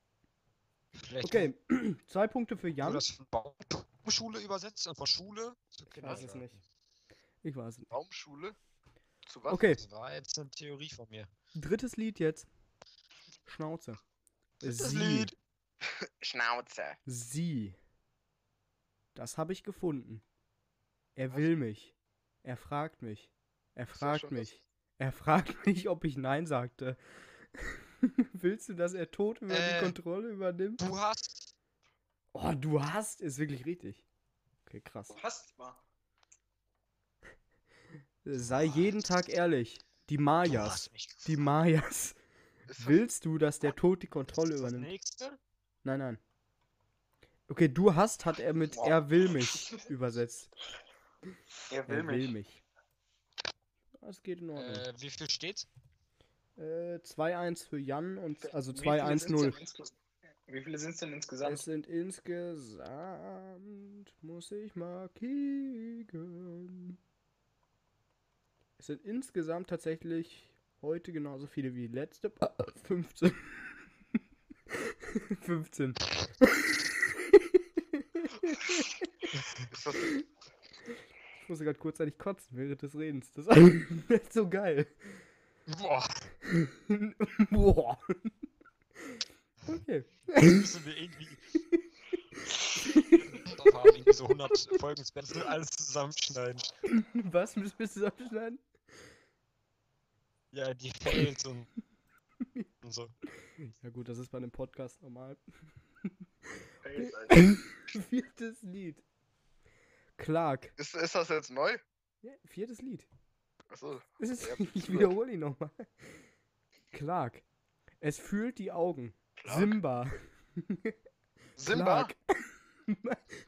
Vielleicht Okay, zwei Punkte für Jan. das von Baumschule übersetzt und von Schule zu Ich weiß es Kindergarten. nicht. Ich weiß es nicht. Baumschule? Zu was? Okay, Das war jetzt eine Theorie von mir. drittes Lied jetzt. Schnauze. Das Sie. Lied. Schnauze. Sie. Das habe ich gefunden. Er will mich. Er fragt mich. Er fragt das- mich. Er fragt mich, ob ich Nein sagte. Willst du, dass er tot über Äh. die Kontrolle übernimmt? Du hast. Oh, du hast, ist wirklich richtig. Okay, krass. Du hast mal. Sei jeden Tag ehrlich. Die Mayas. Die. Mayas. Das, Willst du, dass der Tod die Kontrolle Das übernimmt? nächste? Nein, nein. Okay, du hast, hat er mit Boah. er will mich übersetzt. Er will er will mich. mich. Das geht in Ordnung. Äh, wie viel steht's? Äh, 2-1 für Jan und also Wie viele sind's 2-1-0. denn insges- Wie viele sind es denn insgesamt? Es sind insgesamt, muss ich mal kicken. Es sind insgesamt tatsächlich heute genauso viele wie letzte. Ah, 15. 15. musste gerade kurzzeitig kotzen während des Redens. Das ist so geil. Boah, Boah. Okay. müssen wir irgendwie. Drauf haben, irgendwie so 100 Folgen Special alles zusammenschneiden. Was müssen wir zusammenschneiden? Ja, die Fails und, und so. Ja gut, das ist bei einem Podcast normal. Viertes Lied. Clark. ist, ist das jetzt neu? Ja, viertes Lied. Achso. Ich wiederhole ihn nochmal. Clark. Es fühlt die Augen. Clark? Simba. Simba?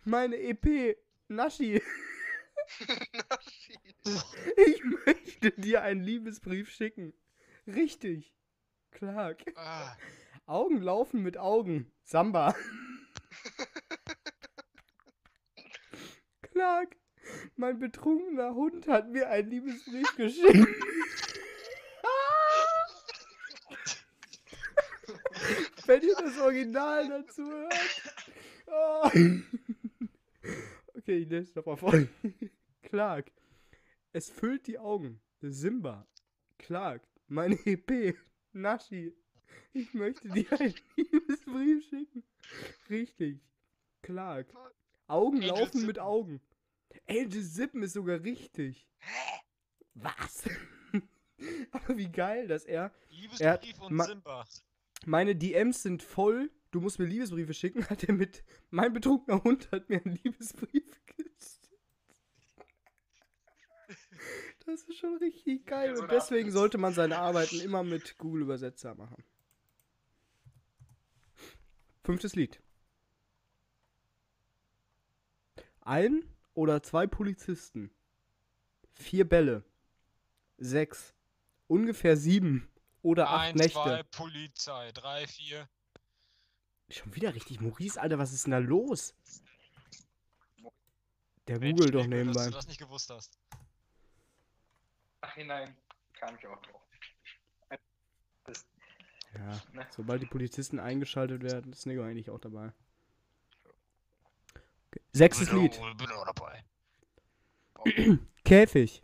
Meine EP. Naschi. Ich möchte dir einen Liebesbrief schicken. Richtig. Clark. Ah, Augen laufen mit Augen. Samba. Clark. Mein betrunkener Hund hat mir einen Liebesbrief geschickt. Wenn ihr das Original dazu hört. Oh. Okay, ich lese nochmal vor. Clark. Es füllt die Augen. Simba. Clark. Meine EP. Naschi. Ich möchte dir einen Liebesbrief schicken. Richtig. Clark. Augen Angel laufen mit Sippen. Augen. Angel Sippen ist sogar richtig. Was? Aber wie geil, dass er. Liebesbrief und ma- Simba. Meine DMs sind voll. Du musst mir Liebesbriefe schicken. Hat er mit. Mein betrunkener Hund hat mir einen Liebesbrief geschickt. Das ist schon richtig geil. so Und deswegen sollte man seine Arbeiten immer mit Google Übersetzer machen. Fünftes Lied. Ein oder zwei Polizisten. Vier Bälle. Sechs. Ungefähr sieben oder acht Eins, Nächte. zwei, Polizei. Drei, vier. Schon wieder richtig Maurice, Alter, was ist denn da los? Der Mensch, googelt doch Nico, Dass nebenbei. du das nicht gewusst hast. Ach hinein. Kam ich auch drauf. Ja, Ne? sobald die Polizisten eingeschaltet werden, ist Nego eigentlich auch dabei. Sechstes Lied. Bin auch dabei. Käfig.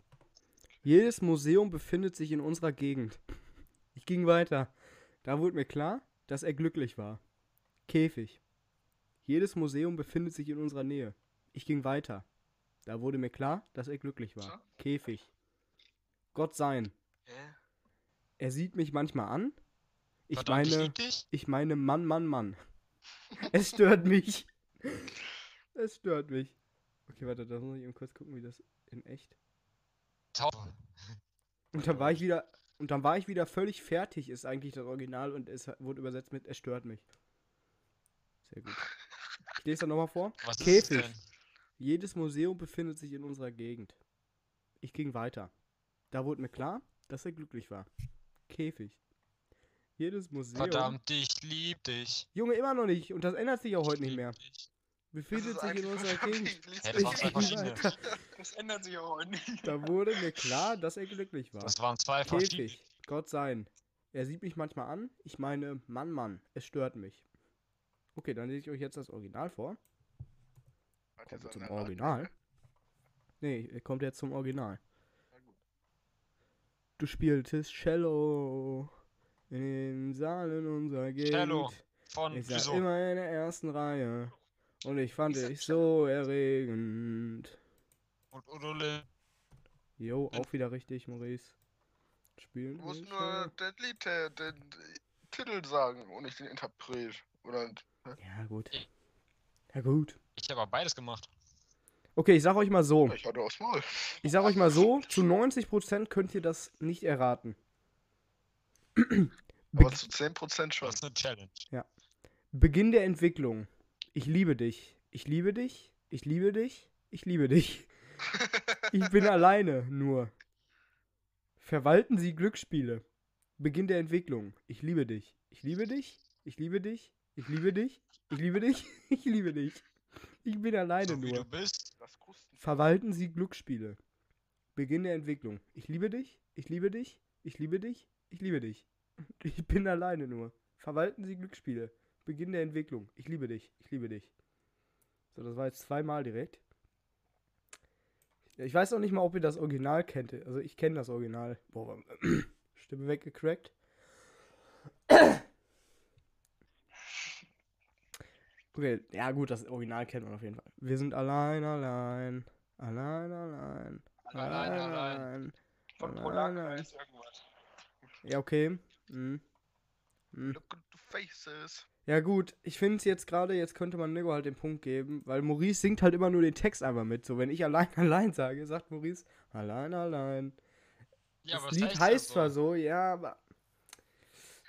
Jedes Museum befindet sich in unserer Gegend. Ich ging weiter. Da wurde mir klar, dass er glücklich war. Käfig. Jedes Museum befindet sich in unserer Nähe. Ich ging weiter. Da wurde mir klar, dass er glücklich war. Käfig. Gott sein. Er sieht mich manchmal an. Ich meine, ich meine Mann, Mann, Mann. Es stört mich. Es stört mich. Okay, warte, da muss ich eben kurz gucken, wie das in echt. Taufe. Und dann war ich wieder und dann war ich wieder völlig fertig, ist eigentlich das Original und es wurde übersetzt mit es stört mich. Sehr gut. Ich lese dann nochmal vor. Was Käfig. Jedes Museum befindet sich in unserer Gegend. Ich ging weiter. Da wurde mir klar, dass er glücklich war. Käfig. Jedes Museum. Verdammt, ich lieb dich. Junge, immer noch nicht. Und das ändert sich auch heute nicht mehr. dich. Befindet sich in unserer Gegend. das ändert sich auch nicht. Da wurde mir klar, dass er glücklich war. Das waren zwei verschiedene. Käfig. Gott sein. Er sieht mich manchmal an. Ich meine, Mann, Mann, es stört mich. Okay, dann lese ich euch jetzt das Original vor. Kommt jetzt zum Original. Nee, er kommt jetzt zum Original. Du spieltest Cello in den Saalen unserer Gegend. Cello. Von Ich saß wieso? immer in der ersten Reihe. Und ich fand dich so erregend. Und Udo Lil. Jo, auch wieder richtig, Maurice. Spielen. Du musst nur den Lied, äh, den Titel sagen und nicht den Interpret. Oder. Ja, gut. Ja, gut. Ich habe aber beides gemacht. Okay, ich sag euch mal so. ich hatte aufs Maul. Ich sag euch mal so, zu 90% könnt ihr das nicht erraten. Aber zu 10% schon. Das ist eine Challenge. Beginn der Entwicklung. Ich liebe dich. Ich liebe dich. Ich liebe dich. Ich liebe dich. Ich bin alleine, nur. Verwalten Sie Glücksspiele. Beginn der Entwicklung. Ich liebe dich. Ich liebe dich. Ich liebe dich. Ich liebe dich. Ich liebe dich. Ich liebe dich. Ich bin alleine So nur. Verwalten Sie Glücksspiele. Beginn der Entwicklung. Ich liebe dich. Ich liebe dich. Ich liebe dich. Ich liebe dich. Ich bin alleine nur. Verwalten Sie Glücksspiele. Beginn der Entwicklung. Ich liebe dich. Ich liebe dich. So, das war jetzt zweimal direkt. Ich weiß auch nicht mal, ob ihr das Original kennt. Also ich kenne das Original. Boah, Stimme weggecrackt. Okay, ja gut, das Original kennt man auf jeden Fall. Wir sind allein, allein. Allein, allein. Allein, allein. Von Allein, Polak allein. heißt irgendwas. Ja, okay. Hm. Hm. Look at the faces. Ja gut, ich finde es jetzt gerade, jetzt könnte man Nico halt den Punkt geben, weil Maurice singt halt immer nur den Text einfach mit. So, wenn ich allein, allein sage, sagt Maurice, allein, allein. Ja, das Lied heißt heißt ja zwar so, ja, aber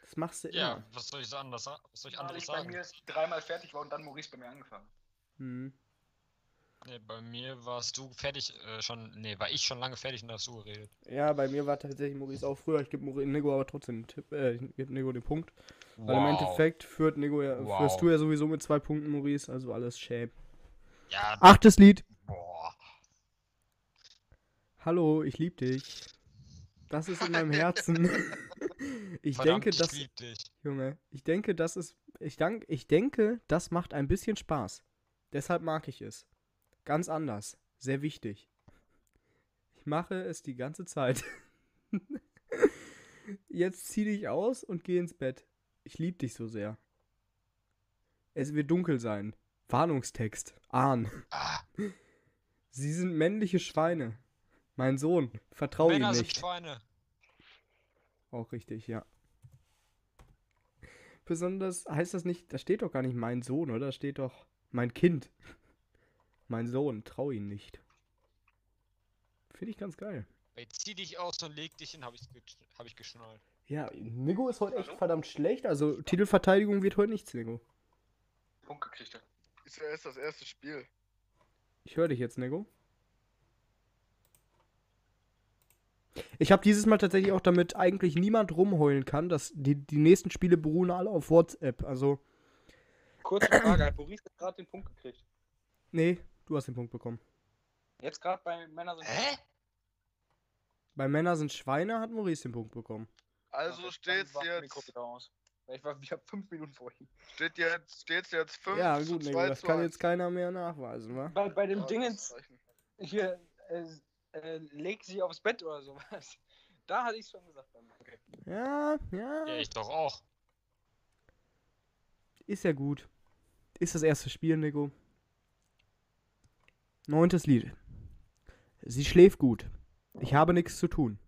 das machst du Ja, immer. was soll ich sagen? Was soll ich anderes ich bei sagen? mir dreimal fertig war und dann Maurice bei mir angefangen. Hm. Nee, bei mir warst du fertig, äh, schon, nee, war ich schon lange fertig und da hast du geredet. Ja, bei mir war tatsächlich Maurice auch früher. Ich gebe Nico aber trotzdem den Tipp, äh, ich gebe Nico den Punkt. Weil im Endeffekt führt Nico ja, Wow. führst du ja sowieso mit zwei Punkten, Maurice, also alles schäb. Ja, Achtes Lied. boah. Hallo, ich lieb dich. Das ist in meinem Herzen. ich Verdammt, denke, ich das, lieb dich. Junge, ich denke, das ist, ich dank, ich denke, das macht ein bisschen Spaß. Deshalb mag ich es. Ganz anders. Sehr wichtig. Ich mache es die ganze Zeit. Jetzt zieh dich aus und geh ins Bett. Ich lieb dich so sehr. Es wird dunkel sein. Warnungstext. Ahn. Ah, Sie sind männliche Schweine. Mein Sohn, vertrau ihm Männer sind nicht. Schweine. Auch richtig, ja. Besonders heißt das nicht, da steht doch gar nicht mein Sohn, oder? Da steht doch mein Kind. Mein Sohn, trau ihn nicht. Finde ich ganz geil. Ey, zieh dich aus und leg dich hin, hab ich, hab ich geschnallt. Ja, Nico ist heute echt verdammt schlecht. Also Titelverteidigung wird heute nichts, Nico. Punkt gekriegt hat. Ist ja erst das erste Spiel. Ich höre dich jetzt, Nico. Ich habe dieses Mal tatsächlich auch damit eigentlich niemand rumheulen kann, dass die, die nächsten Spiele beruhen alle auf WhatsApp. Also, Kurze Frage, hat jetzt gerade den Punkt gekriegt? nee, du hast den Punkt bekommen. Jetzt gerade bei Männern sind Hä? Bei Männer sind Schweine hat Maurice den Punkt bekommen. Also Dann steht's jetzt, Ich war wieder fünf Minuten vor ihm. steht jetzt, steht's jetzt 5 Ja, zu gut, 2 Nico, das zu kann 1. jetzt keiner mehr nachweisen, wa? Bei, bei dem Ja, Dingens hier, äh, äh, leg sie aufs Bett oder sowas. Da hatte ich schon gesagt. Okay. Ja, ja. Ja, ich doch auch. Ist ja gut. Ist das erste Spiel, Nico. Neuntes Lied. Sie schläft gut. Ich habe nichts zu tun.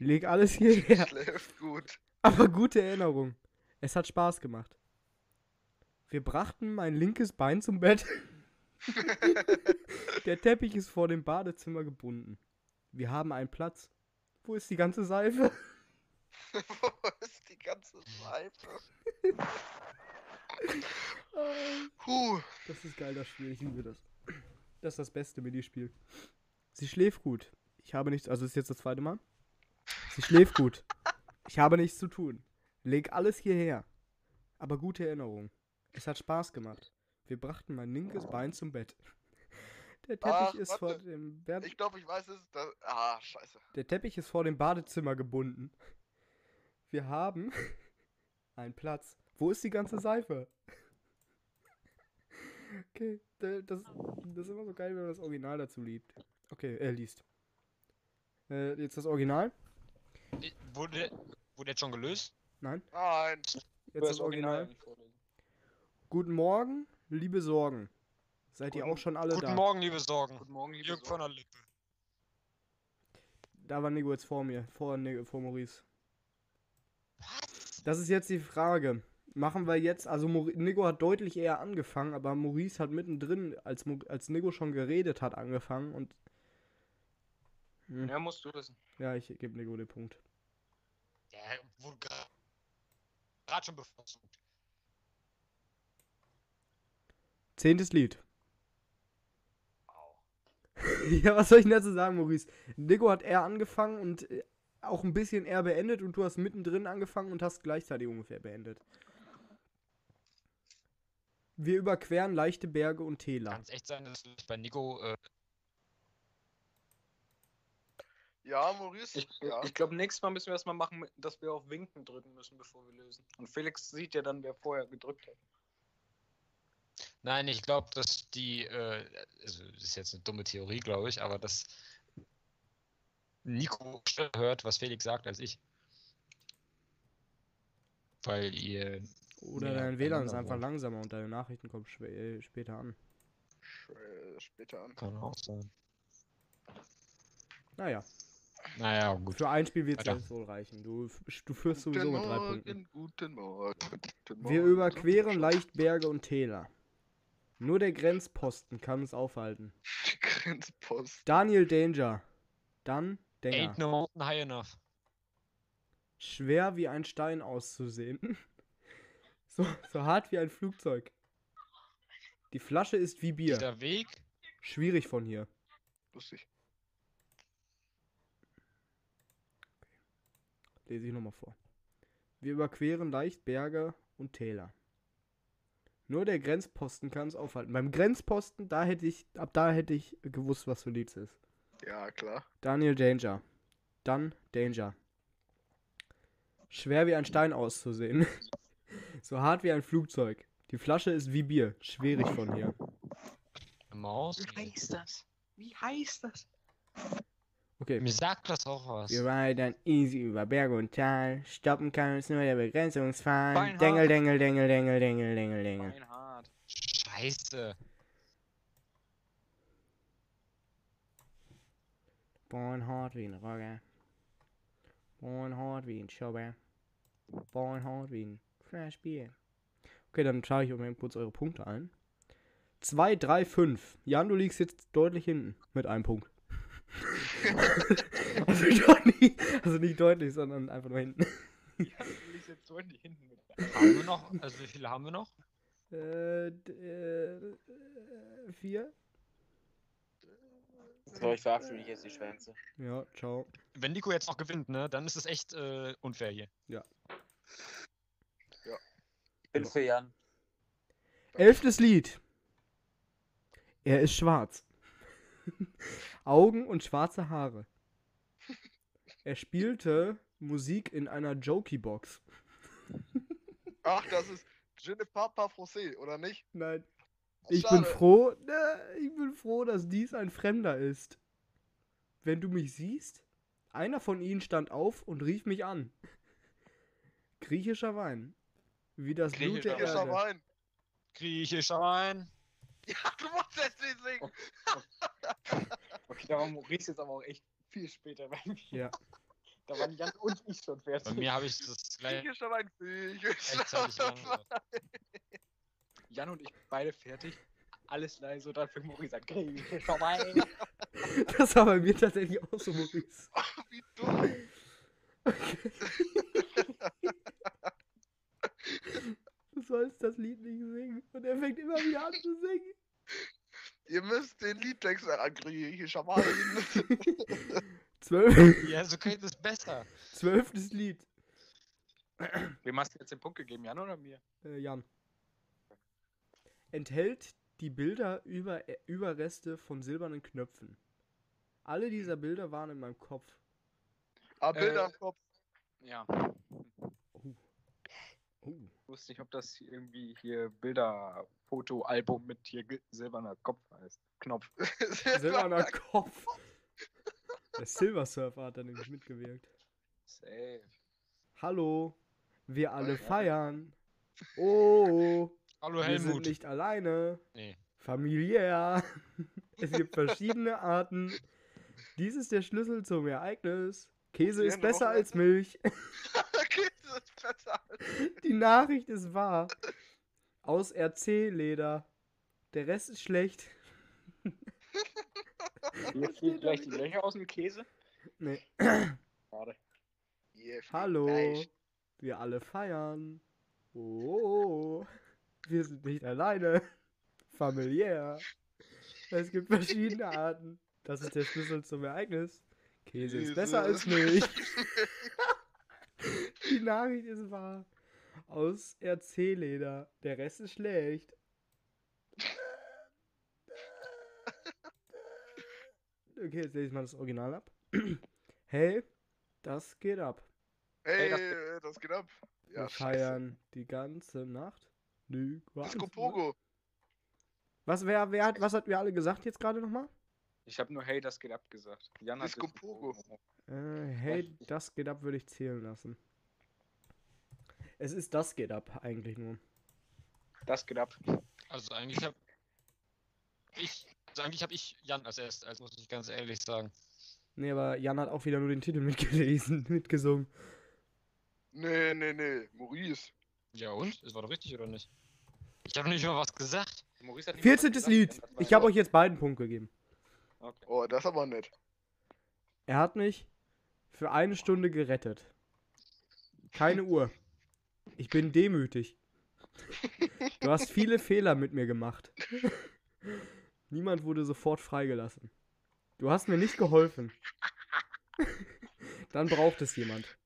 Leg alles hierher. Schläft gut. Aber gute Erinnerung. Es hat Spaß gemacht. Wir brachten mein linkes Bein zum Bett. Der Teppich ist vor dem Badezimmer gebunden. Wir haben einen Platz. Wo ist die ganze Seife? Wo ist die ganze Seife? Huh. Das ist geil, das Spiel. Ich liebe das. Das ist das beste Minispiel. Sie schläft gut. Ich habe nichts. Also ist jetzt das zweite Mal. Sie schläft gut. Ich habe nichts zu tun. Leg alles hierher. Aber gute Erinnerung. Es hat Spaß gemacht. Wir brachten mein linkes Bein zum Bett. Der Teppich Ach, ist vor dem Bad Ich glaube, ich weiß es. Da, ah, scheiße. Der Teppich ist vor dem Badezimmer gebunden. Wir haben einen Platz. Wo ist die ganze Seife? Okay, da- das, das ist immer so geil, wenn man das Original dazu liebt. Okay, er liest. Äh, jetzt das Original? Wurde, wurde jetzt schon gelöst? Nein? Nein. Jetzt das Original. Guten Morgen, liebe Sorgen. Seid ihr Guten- auch schon alle Guten da? Morgen, liebe Sorgen. Guten Morgen, liebe Jürgen von Sorgen. der Lippe. Da war Nico jetzt vor mir, vor, vor Maurice. Das ist jetzt die Frage. Machen wir jetzt, also Mauri- Nico hat deutlich eher angefangen, aber Maurice hat mittendrin, als, Mo- als Nico schon geredet hat, angefangen und. Hm, Ja, musst du wissen. ja, ich gebe Nico den Punkt. Der wurde gerade schon bevorzugt. Zehntes Lied. ja, was soll ich denn dazu sagen, Maurice? Nico hat eher angefangen und äh, auch ein bisschen eher beendet und du hast mittendrin angefangen und hast gleichzeitig ungefähr beendet. Wir überqueren leichte Berge und Täler. Kann es echt sein, dass ich bei Nico äh, Ja, Maurice. Ich, ja. ich glaube, nächstes Mal müssen wir erstmal machen, dass wir auf Winken drücken müssen, bevor wir lösen. Und Felix sieht ja dann, wer vorher gedrückt hat. Nein, ich glaube, dass die, äh, also das ist jetzt eine dumme Theorie, glaube ich, aber dass Nico schneller hört, was Felix sagt, als ich. Weil ihr. Oder dein WLAN ist einfach langsamer und deine Nachrichten kommen äh, später an. Sch- äh, Später an. Kann auch sein. Naja, Naja, gut. für ein Spiel wird es wohl reichen. Du, du führst sowieso mit drei Punkten. guten Morgen. Guten Wir Morgen. überqueren leicht Berge und Täler. Nur der Grenzposten kann uns aufhalten. Die Grenzpost. Daniel Danger. Dann Denger. Ain't no mountain high enough. Schwer wie ein Stein auszusehen. So, so hart wie ein Flugzeug. Die Flasche ist wie Bier. Der Weg. Schwierig von hier. Lustig. Lese ich nochmal vor. Wir überqueren leicht Berge und Täler. Nur der Grenzposten kann es aufhalten. Beim Grenzposten, da hätte ich, ab da hätte ich gewusst, was für Lied es ist. Ja, klar. Daniel Danger. Dann Danger. Schwer wie ein Stein auszusehen. So hart wie ein Flugzeug. Die Flasche ist wie Bier. Schwierig von hier. Maus. heißt das? Wie heißt das? Okay. Mir sagt das auch was. Wir reiten easy über Berg und Tal. Stoppen kann uns nur der Begrenzungsfahnen. Beinhard. Dengel, dengel, dengel, dengel, dengel, dengel, dengel. Beinhard. Scheiße. Born hart wie ein Rocker. Born hart wie ein Schobber. Born hart wie ein Flash Bier. Okay, dann schaue ich mal kurz eure Punkte ein. 2, 3, 5. Jan, du liegst jetzt deutlich hinten mit einem Punkt. also, nicht, also nicht deutlich, sondern einfach nur hinten. Ja, du liegst jetzt deutlich hinten mit. Haben wir noch? Also wie viele haben wir noch? Äh, äh, äh, vier? So, ich verabschiede mich jetzt die Schwänze. Ja, ciao. Wenn Nico jetzt noch gewinnt, ne, dann ist es echt äh, unfair hier. Ich bin für Jan. Elftes Lied. Er ist schwarz. Augen und schwarze Haare. Er spielte Musik in einer Jokey-Box. Ach, das ist Je ne pas pas français, oder nicht? Nein. Ach, Ich bin froh, ne, ich bin froh, dass dies ein Fremder ist. Wenn du mich siehst, einer von ihnen stand auf und rief mich an. Griechischer Wein. Wie das Blut der Erde. Wein. Griechischer Wein. Ja, du musst es nicht singen. Okay, da war Maurice jetzt aber auch echt viel später bei mir. Ja. Da waren Jan und ich schon fertig. Bei mir habe ich das gleich Griechischer Wein. Griechischer lang. Jan und ich beide fertig. Alles leise und dann fängt Maurice an. Griechischer Wein. Das war bei mir tatsächlich auch so, Maurice. Wie dumm. Du sollst das Lied nicht singen. Und er fängt immer wieder an zu singen. Ihr müsst den Liedtext griechischer Wein. Zwölf, Ja, so klingt es besser. zwölftes Lied. Wem hast du jetzt den Punkt gegeben, Jan oder mir? Äh, Jan. Enthält die Bilder über äh, Überreste von silbernen Knöpfen. Alle dieser Bilder waren in meinem Kopf. Ah, Bilder Äh, im Kopf. Ja. Oh. Oh. Ich wusste nicht, ob das hier irgendwie hier Bilder-Foto-Album mit hier silberner Kopf heißt. Knopf. Silberner Kopf. Der Silver Surfer hat da nämlich mitgewirkt. Safe. Hallo, wir alle ja. feiern. Oh, Hallo wir sind Helmut. nicht alleine. Nee. Familiär. Es gibt verschiedene Arten. Dies ist der Schlüssel zum Ereignis. Käse ist besser als. Milch. okay, das ist besser. Die Nachricht ist wahr. Aus RC-Leder. Der Rest ist schlecht. Hier fliegen gleich die Löcher aus dem Käse. Nee. Schade. Hallo, Fleisch. wir alle feiern. Oh, wir sind nicht alleine. Familiär. Es gibt verschiedene Arten. Das ist der Schlüssel zum Ereignis. Käse ist besser als Milch. Die Nachricht ist wahr. Aus RC-Leder. Der Rest ist schlecht. Okay, jetzt lese ich mal das Original ab. Hey, das geht ab. Hey, das- das, geht ab. Ja, Wir scheiße. feiern die ganze Nacht. Nö, Disco Pogo. Was, wer, wer hat, was hat wir alle gesagt jetzt gerade nochmal? Ich habe nur Hey, das geht ab gesagt. Jan hat Disco Disco Pogo. Äh, hey, das geht ab, würde ich zählen lassen. Es ist das geht ab, eigentlich nur. Das geht ab. Also eigentlich hab ich, also eigentlich habe ich Jan als erst, als muss ich ganz ehrlich sagen. Nee, aber Jan hat auch wieder nur den Titel mitgelesen, mitgesungen. Nee, nee, nee. Maurice. Ja und? Das war doch richtig oder nicht? Ich habe nicht mal was gesagt. Maurice hat nicht mal 14. gesagt, Lied. Hat Ich habe euch jetzt beiden Punkt gegeben. Okay. Oh, das ist aber nett. Er hat mich für eine Stunde gerettet. Keine Uhr. Ich bin demütig. Du hast viele Fehler mit mir gemacht. Niemand wurde sofort freigelassen. Du hast mir nicht geholfen. Dann braucht es jemand.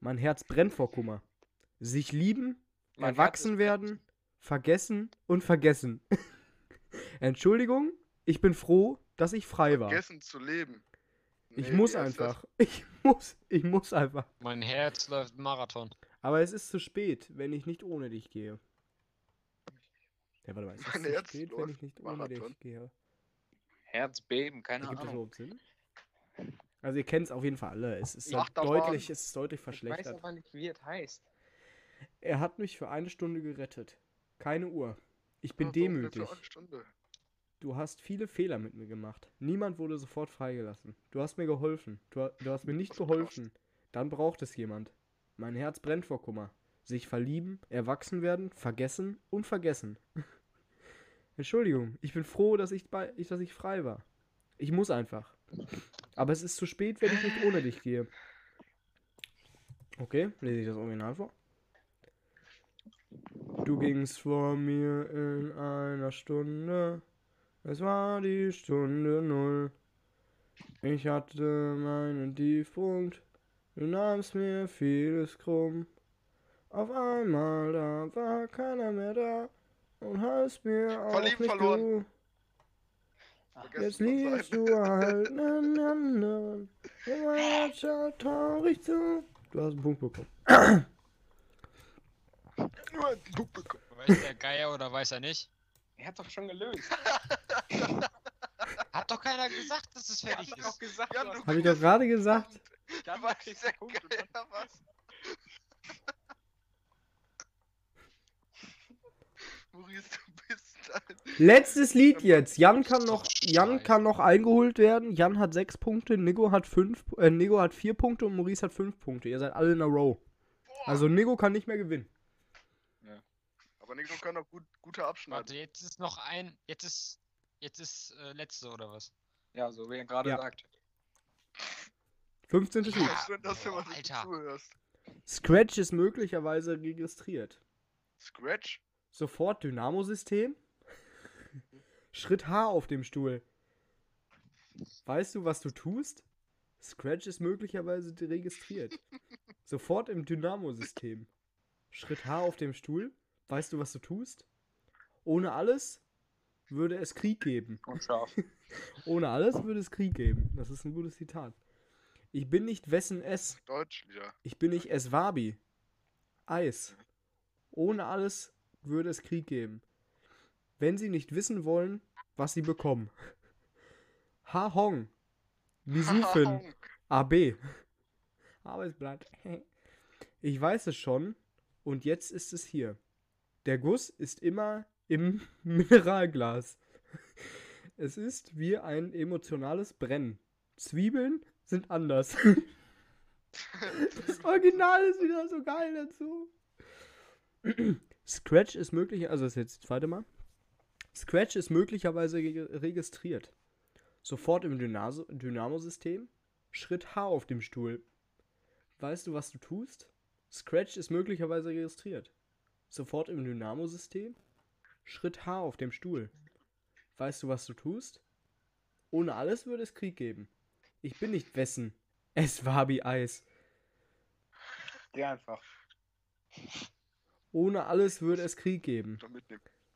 Mein Herz brennt vor Kummer. Sich lieben, Mein erwachsen werden, vergessen und vergessen. Entschuldigung, ich bin froh, dass ich frei war. Vergessen zu leben. Ich Nee, muss heißt das? einfach. Ich muss, ich muss einfach. Mein Herz läuft Marathon. Aber es ist zu spät, wenn ich nicht ohne dich gehe. Ja, warte mal, es ist Mein zu Herz spät, wenn ich nicht ohne Marathon. dich gehe. Herzbeben, keine Gibt Ahnung. überhaupt Sinn? Also ihr kennt es auf jeden Fall alle. Es ist halt deutlich, es ist deutlich Ich weiß verschlechtert. aber nicht, wie es heißt. Er hat mich für eine Stunde gerettet. Keine Uhr. Ich bin Ja, demütig. für eine Stunde? Du hast viele Fehler mit mir gemacht. Niemand wurde sofort freigelassen. Du hast mir geholfen. Du, du hast mir nicht ist geholfen. Dann braucht es jemand. Mein Herz brennt vor Kummer. Sich verlieben, erwachsen werden, vergessen und vergessen. Entschuldigung, ich bin froh, dass ich, bei, ich, dass ich frei war. Ich muss einfach. Aber es ist zu spät, wenn ich nicht ohne dich gehe. Okay, lese ich das Original vor. Du gingst vor mir in einer Stunde. Es war die Stunde null. Ich hatte meinen Tiefpunkt. Du nahmst mir vieles krumm. Auf einmal da war keiner mehr da. Und hast mir auch nicht verloren. du. Jetzt liebst du halt einen anderen. Herz schaut traurig zu. Du hast einen Punkt bekommen. Nur ein Punkt bekommen. Weiß der Geier oder weiß er nicht? Er hat doch schon gelöst. Hat doch keiner gesagt, dass es Er fertig hat doch ist. gesagt, Jan, du du hast- Hab ich doch gerade gesagt. Jan, Du du weißt kriegst ja was? Maurice, du bist ein... Letztes Lied jetzt. Jan kann noch, Jan kann noch eingeholt werden. Jan hat sechs Punkte, Nico hat fünf, äh, Nico hat vier Punkte und Maurice hat fünf Punkte. Ihr seid alle in a row. Boah. Also Nico kann nicht mehr gewinnen. Aber Nico kann doch gut, guter abschneiden. Warte, jetzt ist noch ein. Jetzt ist. Jetzt ist äh, letzte oder was? Ja, so wie er gerade Ja. sagt. 15. Ja. Lied. Schön, dass du Boah, mal Alter. zuhörst. Scratch ist möglicherweise registriert. Scratch? Sofort Dynamo-System. Schritt H auf dem Stuhl. Weißt du, was du tust? Scratch ist möglicherweise registriert. Sofort im Dynamo-System. Schritt H auf dem Stuhl. Weißt du, was du tust? Ohne alles würde es Krieg geben. Und scharf. Ohne alles würde es Krieg geben. Das ist ein gutes Zitat. Ich bin nicht wessen es. Deutsch, ja. Ich bin nicht Eswabi. Eis. Ohne alles würde es Krieg geben. Wenn sie nicht wissen wollen, was sie bekommen. Ha Hong. Bisufin. AB. Arbeitsblatt. Ich weiß es schon und jetzt ist es hier. Der Guss ist immer im Mineralglas. Es ist wie ein emotionales Brennen. Zwiebeln sind anders. Das Original ist wieder so geil dazu. Scratch ist möglich, also das ist jetzt das zweite Mal. Scratch ist möglicherweise re- registriert. Sofort im Dynamo-System. Schritt H auf dem Stuhl. Weißt du, was du tust? Scratch ist möglicherweise registriert. Sofort im Dynamo-System. Schritt H auf dem Stuhl. Weißt du, was du tust? Ohne alles würde es Krieg geben. Ich bin nicht wessen. Es war wie Eis. Geh einfach. Ohne alles würde es Krieg geben.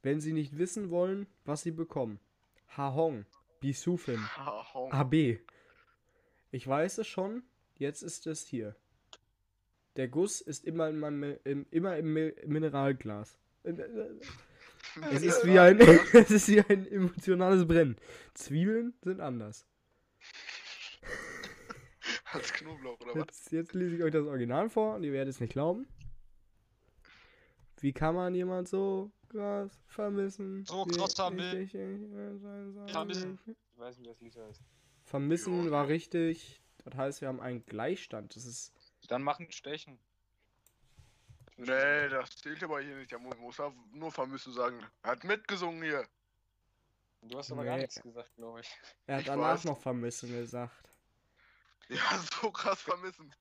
Wenn sie nicht wissen wollen, was sie bekommen. Ha Hong. Bisufin. Ha. AB. Ich weiß es schon, jetzt ist es hier. Der Guss ist immer, in meinem, im, immer im Mi- Mineralglas. Es ist wie ein, es ist wie ein emotionales Brennen. Zwiebeln sind anders. Als Knoblauch oder was? Jetzt, jetzt lese ich euch das Original vor und ihr werdet es nicht glauben. Wie kann man jemand so krass vermissen? So Wie krass ich- vermi- ich- ich- ich- Vermissen. Ich weiß nicht, was Lied heißt. Vermissen war richtig. Das heißt, wir haben einen Gleichstand. Das ist. Dann machen Stechen. Nee, das zählt aber hier nicht. Der muss, er nur vermissen sagen. Er hat mitgesungen hier. Du hast aber gar Nee. nichts gesagt, glaube ich. Er hat Ich danach weiß. noch vermissen gesagt. Ja, so krass vermissen.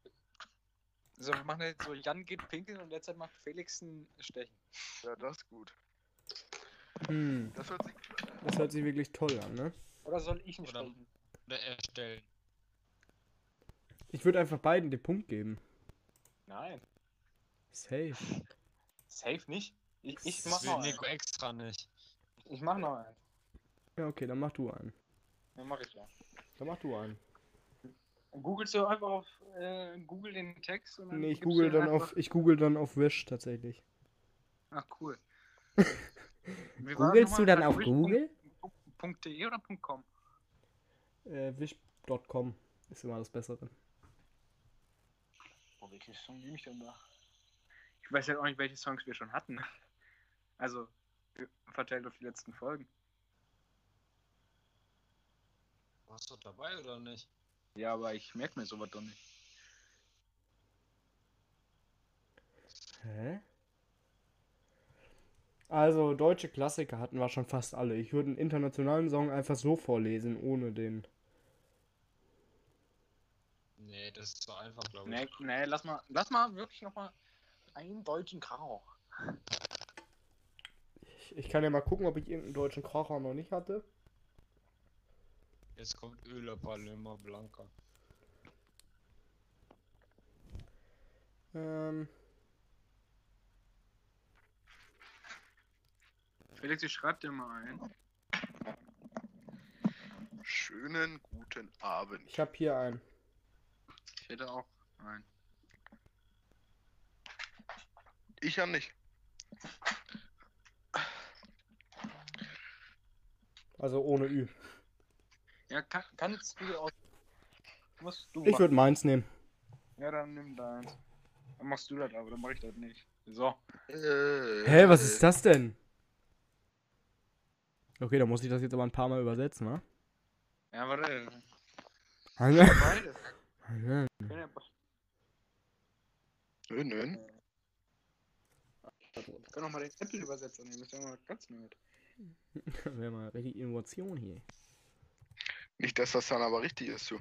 So, wir machen jetzt so, Jan geht pinkeln und derzeit macht Felix ein Stechen. Ja, das ist gut. Hm, Das hört sich das hört sich wirklich toll an, ne? Oder soll ich ein Oder- Stechen? Oder erstellen. Ich würde einfach beiden den Punkt geben. Nein. Safe. Safe nicht. Ich, ich Das mach will noch einen. Nico extra nicht. Ich mach noch einen. Ja, okay, dann mach du einen. Ja, mach ich ja. Dann mach du einen. Googelst du einfach auf äh, Google den Text und dann Nee, ich google dann auf, ich google dann auf Wish tatsächlich. Ach cool. Googlest du dann auf Google? .de oder Punkt .com? Äh, wish.com ist immer das Bessere. Oh, welche Song nehme ich denn da? Ich weiß halt auch nicht, welche Songs wir schon hatten. Also, verteilt auf die letzten Folgen. Warst du dabei oder nicht? Ja, aber ich merke mir sowas doch nicht. Hä? Also, deutsche Klassiker hatten wir schon fast alle. Ich würde einen internationalen Song einfach so vorlesen, ohne den. Nee, das ist so einfach, glaube ich. Nee, nee, lass mal, lass mal wirklich nochmal einen deutschen Krauch. Ich, ich kann ja mal gucken, ob ich irgendeinen deutschen Kracher noch nicht hatte. Jetzt kommt Öler Palema Blanca. Ähm, Felix, ich schreib dir mal ein. schönen guten Abend. ich habe hier einen. Ich hätte auch einen. Ich ja nicht. Also ohne Ü. Ja, kann, kannst du aus. Musst du Ich würde meins nehmen. Ja, dann nimm deins. Dann machst du das aber, dann mach ich das nicht. So. Äh, Hä, was ist das denn? Okay, dann muss ich das jetzt aber ein paar Mal übersetzen, ne? Ja, warte. Also, Beides. Ja- Nö, nö. Wir können auch mal den Apple-Übersetzer nehmen, das ja mal ganz nett. Wäre mal richtig Innovation hier. Nicht, dass das dann aber richtig ist, du.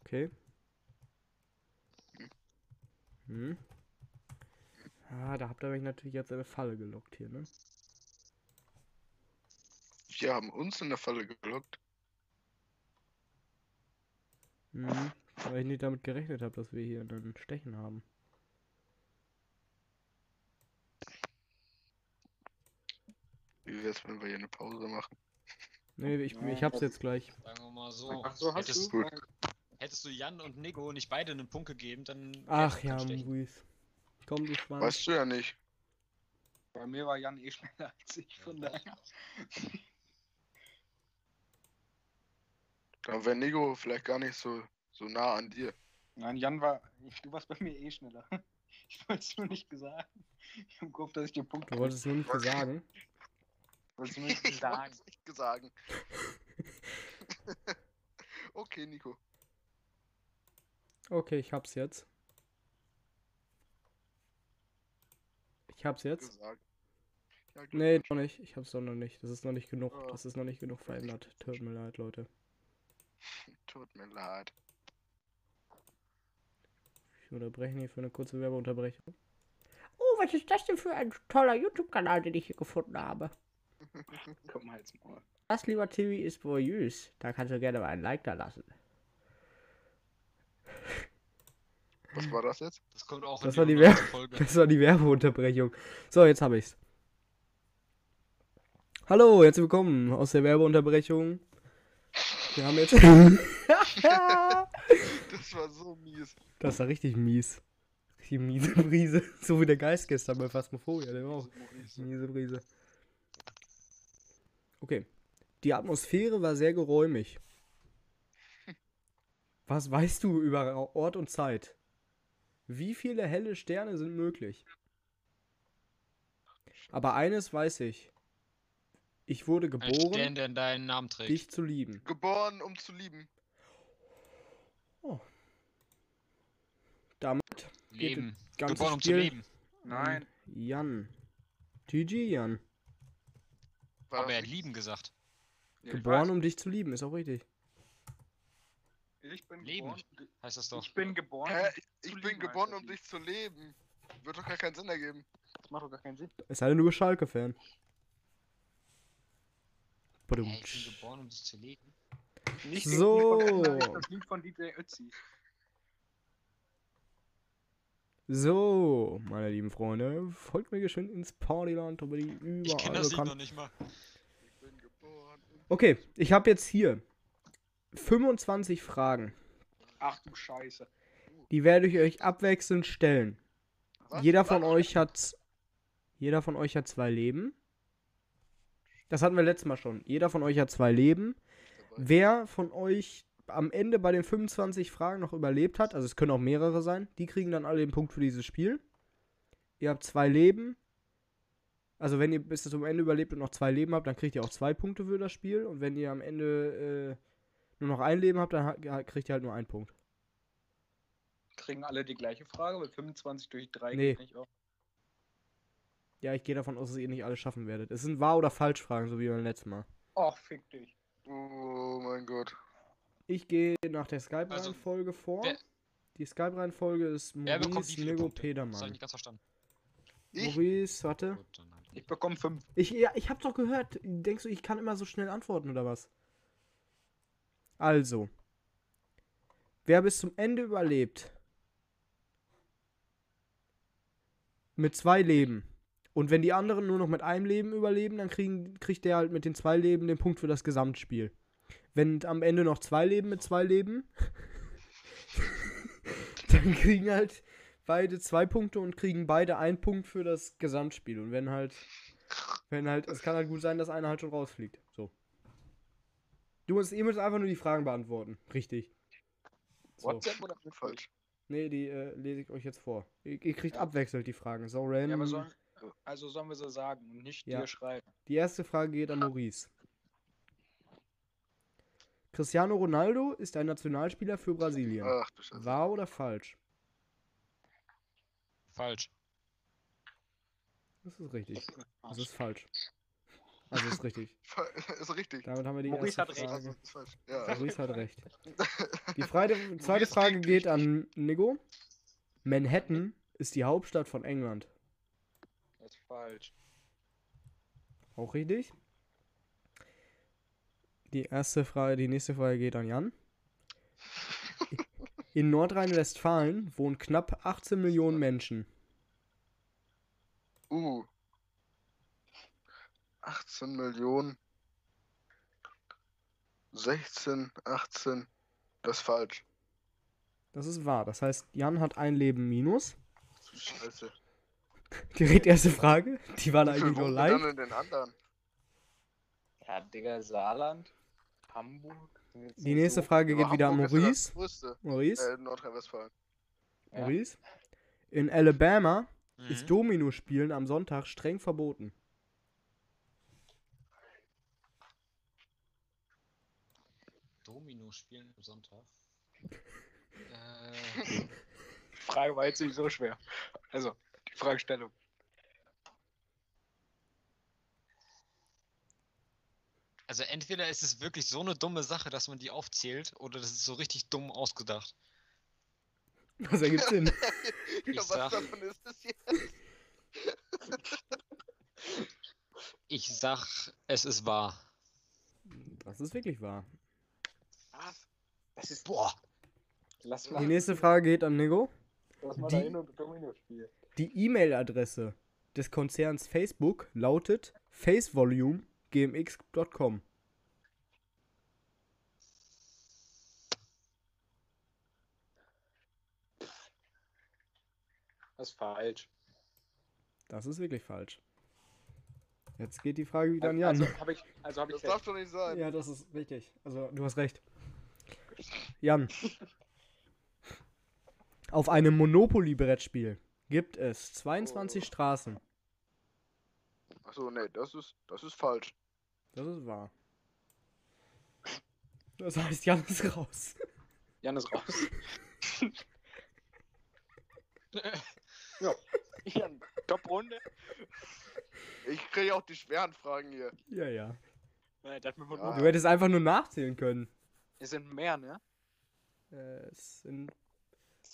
Okay. Hm. Ah, da habt ihr mich natürlich jetzt in eine Falle gelockt hier, ne? Wir haben uns in der Falle gelockt. Hm. Weil ich nicht damit gerechnet habe, dass wir hier einen Stechen haben. Wie wär's, wenn wir hier eine Pause machen? Nee, ich, ich hab's jetzt gleich. Sagen wir mal so. Ach so, hast hättest, du? Gut. hättest du Jan und Nico nicht beide einen Punkt gegeben, dann. Ach ja. Maurice. Komm, du Schwanz. Weißt du ja nicht. Bei mir war Jan eh schneller als ich, von daher. Dann wäre Nico vielleicht gar nicht so, so nah an dir. Nein, Jan war. Du warst bei mir eh schneller. Ich wollte es nur nicht gesagt. Ich hab gehofft, dass ich den Punkt Du wolltest es nur nicht sagen. wolltest nur nicht Ich sagen. wollt's nicht gesagt. okay, Nico. Okay, ich hab's jetzt. Ich hab's jetzt. Gesagt. Ja, Nee, noch nicht. Ich hab's doch noch nicht. Das ist noch nicht genug. Oh. Das ist noch nicht genug verändert. Tut mir leid, Leute. Tut mir leid. Ich unterbreche hier für eine kurze Werbeunterbrechung. Oh, was ist das denn für ein toller YouTube-Kanal, den ich hier gefunden habe? Komm mal jetzt mal. Das, lieber Timmy, ist Voyeuse. Da kannst du gerne mal ein Like da lassen. Was war das jetzt? Das kommt auch Das in war die 100. Folge. Das war die Werbeunterbrechung. So, jetzt habe ich's. Hallo, herzlich willkommen aus der Werbeunterbrechung. Wir haben jetzt. Das war so mies. das war richtig mies. Richtig miese Brise. So wie der Geist gestern bei Phasmophobia, der war auch miese Brise. Okay. Die Atmosphäre war sehr geräumig. Was weißt du über Ort und Zeit? Wie viele helle Sterne sind möglich? Aber eines weiß ich. Ich wurde Ein geboren, Stern, der deinen Namen trägt. dich zu lieben. Geboren, um zu lieben. Damit Leben. ganzes Geboren, um zu leben. Nein. Jan. GG, Jan. War Aber das er hat lieben gesagt. Ja, ich Geboren, um dich zu lieben, ist auch richtig. Ich bin Leben. geboren. Heißt das doch. Ich bin geboren. Hä? um dich Ich zu bin lieben, geboren, um das dich zu leben. Wird doch gar keinen Sinn ergeben. Das macht doch gar keinen Sinn. Es sei denn, du bist Schalke-Fan. Hey, ich bin geboren, um dich zu leben. Nicht So. Das Lied von DJ Ötzi. So, meine lieben Freunde, folgt mir geschwind ins Partyland, über die Ich kenne überall das Lied noch nicht mal. Ich Okay, ich habe jetzt hier 25 Fragen. Ach du Scheiße. Die werde ich euch abwechselnd stellen. Was? Jeder von Was? euch hat jeder von euch hat zwei Leben. Das hatten wir letztes Mal schon. Jeder von euch hat zwei Leben. Wer von euch am Ende bei den 25 Fragen noch überlebt hat, also es können auch mehrere sein, die kriegen dann alle den Punkt für dieses Spiel. Ihr habt zwei Leben. Also wenn ihr bis zum Ende überlebt und noch zwei Leben habt, dann kriegt ihr auch zwei Punkte für das Spiel. Und wenn ihr am Ende äh, nur noch ein Leben habt, dann kriegt ihr halt nur einen Punkt. Kriegen alle die gleiche Frage, weil 25 durch 3 Nee. geht nicht auf. Ja, ich gehe davon aus, dass ihr nicht alle schaffen werdet. Es sind Wahr- oder Falsch-Fragen, so wie beim letzten Mal. Och, fick dich. Oh mein Gott. Ich gehe nach der Skype-Reihenfolge vor. wer- Die Skype-Reihenfolge ist Maurice Nigo Punkte? Das habe ich Petermann. nicht ganz verstanden. Ich? Maurice, warte. Gut, halt. Ich bekomme 5. Ich, ja, ich hab doch gehört. Denkst du, ich kann immer so schnell antworten oder was? Also. Wer bis zum Ende überlebt. Mit zwei Leben. Und wenn die anderen nur noch mit einem Leben überleben, dann kriegen, kriegt der halt mit den zwei Leben den Punkt für das Gesamtspiel. Wenn am Ende noch zwei Leben mit zwei Leben, dann kriegen halt beide zwei Punkte und kriegen beide einen Punkt für das Gesamtspiel. Und wenn halt, wenn halt, es kann halt gut sein, dass einer halt schon rausfliegt. So. Du musst, ihr müsst einfach nur die Fragen beantworten. Richtig. So. WhatsApp oder Falsch. Nee, die äh, lese ich euch jetzt vor. Ihr, ihr kriegt abwechselnd die Fragen. So random. Ja, aber sollen, also sollen wir so sagen und nicht Ja. dir schreiben. Die erste Frage geht an Maurice. Cristiano Ronaldo ist ein Nationalspieler für Brasilien. Ach du Scheiße. Wahr oder falsch? Falsch. Das ist richtig. Das ist falsch. Also ist richtig. Ist richtig. Damit haben wir die Maurice erste hat recht. Frage. Also, ist falsch. Ja. Maurice hat recht. Die Freide, zweite Frage geht an Nigo. Manhattan ist die Hauptstadt von England. Falsch. Auch richtig. Die erste Frage, die nächste Frage geht an Jan. In Nordrhein-Westfalen wohnen knapp 18 Millionen Menschen. Uh. 18 Millionen. 16, 18. Das ist falsch. Das ist wahr. Das heißt, Jan hat ein Leben minus. Scheiße. Direkt erste Frage. Die war Wie viel eigentlich nur leicht. dann in den anderen? Ja, Digga, Saarland, Hamburg. Die nächste so- Frage geht wieder an Maurice. Maurice. Äh, Nordrhein-Westfalen. Ja. Maurice. In Alabama Mhm. ist Domino-Spielen am Sonntag streng verboten. Domino spielen am Sonntag. Äh, Die Frage war jetzt nicht so schwer. Also, Fragestellung. also entweder ist es wirklich so eine dumme Sache, dass man die aufzählt, oder das ist so richtig dumm ausgedacht. Das ergibt Sinn. Ich ja, was sag- davon ist es jetzt? Ich sag, es ist wahr. Das ist wirklich wahr. Was? Das ist. Boah. Lass Die nächste Frage geht an Nico. lass mal die- dahin und Domino spielen. Die E-Mail-Adresse des Konzerns Facebook lautet facevolume.gmx.com. Das ist falsch. Das ist wirklich falsch. Jetzt geht die Frage wieder an Jan. Also habe ich, also hab ich Das recht. darf doch nicht sein. Ja, das ist richtig. Also, du hast recht. Jan. Auf einem Monopoly-Brettspiel gibt es 22 Oh. Straßen. Achso, nee, das ist, das ist falsch. Das ist wahr. Das heißt, Jan ist raus. Jan ist raus. ja. Jan, Top-Runde. Ich kriege auch die schweren Fragen hier. Ja, ja. Mit Ja. Du hättest einfach nur nachzählen können. Es sind mehr, ne? Äh, es sind,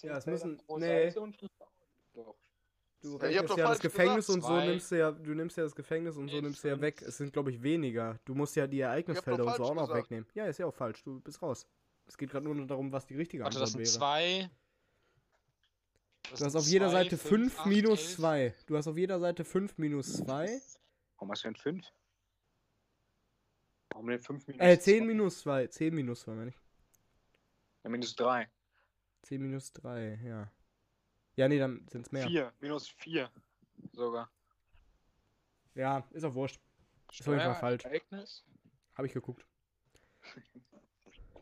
Ja, es müssen- nee. Seite Doch. du Ja, ich hab rechnest doch ja das Gefängnis gesagt. und so Zwei. nimmst du ja, du nimmst ja das Gefängnis und so Elf, nimmst du ja weg. Es sind, glaube ich, weniger. Du musst ja die Ereignisfelder und so auch noch wegnehmen. Ja, ist ja auch falsch. Du bist raus. Es geht gerade nur darum, was die richtige Warte, Antwort das sind wäre. zwei. Das Du hast auf jeder zwei, Seite fünf, 5 acht, minus elf. 2. Du hast auf jeder Seite 5 minus 2. Warum hast du denn 5? Warum denn 5 minus Äh, 10 zwei? minus 2. 10 minus 2, meine ich. Ja, minus 3. 10 minus 3, ja. Ja, nee, dann sind es mehr. 4. Minus 4. Sogar. Ja, ist auch wurscht. Ist auf jeden Fall falsch. Ereignis? Habe ich geguckt.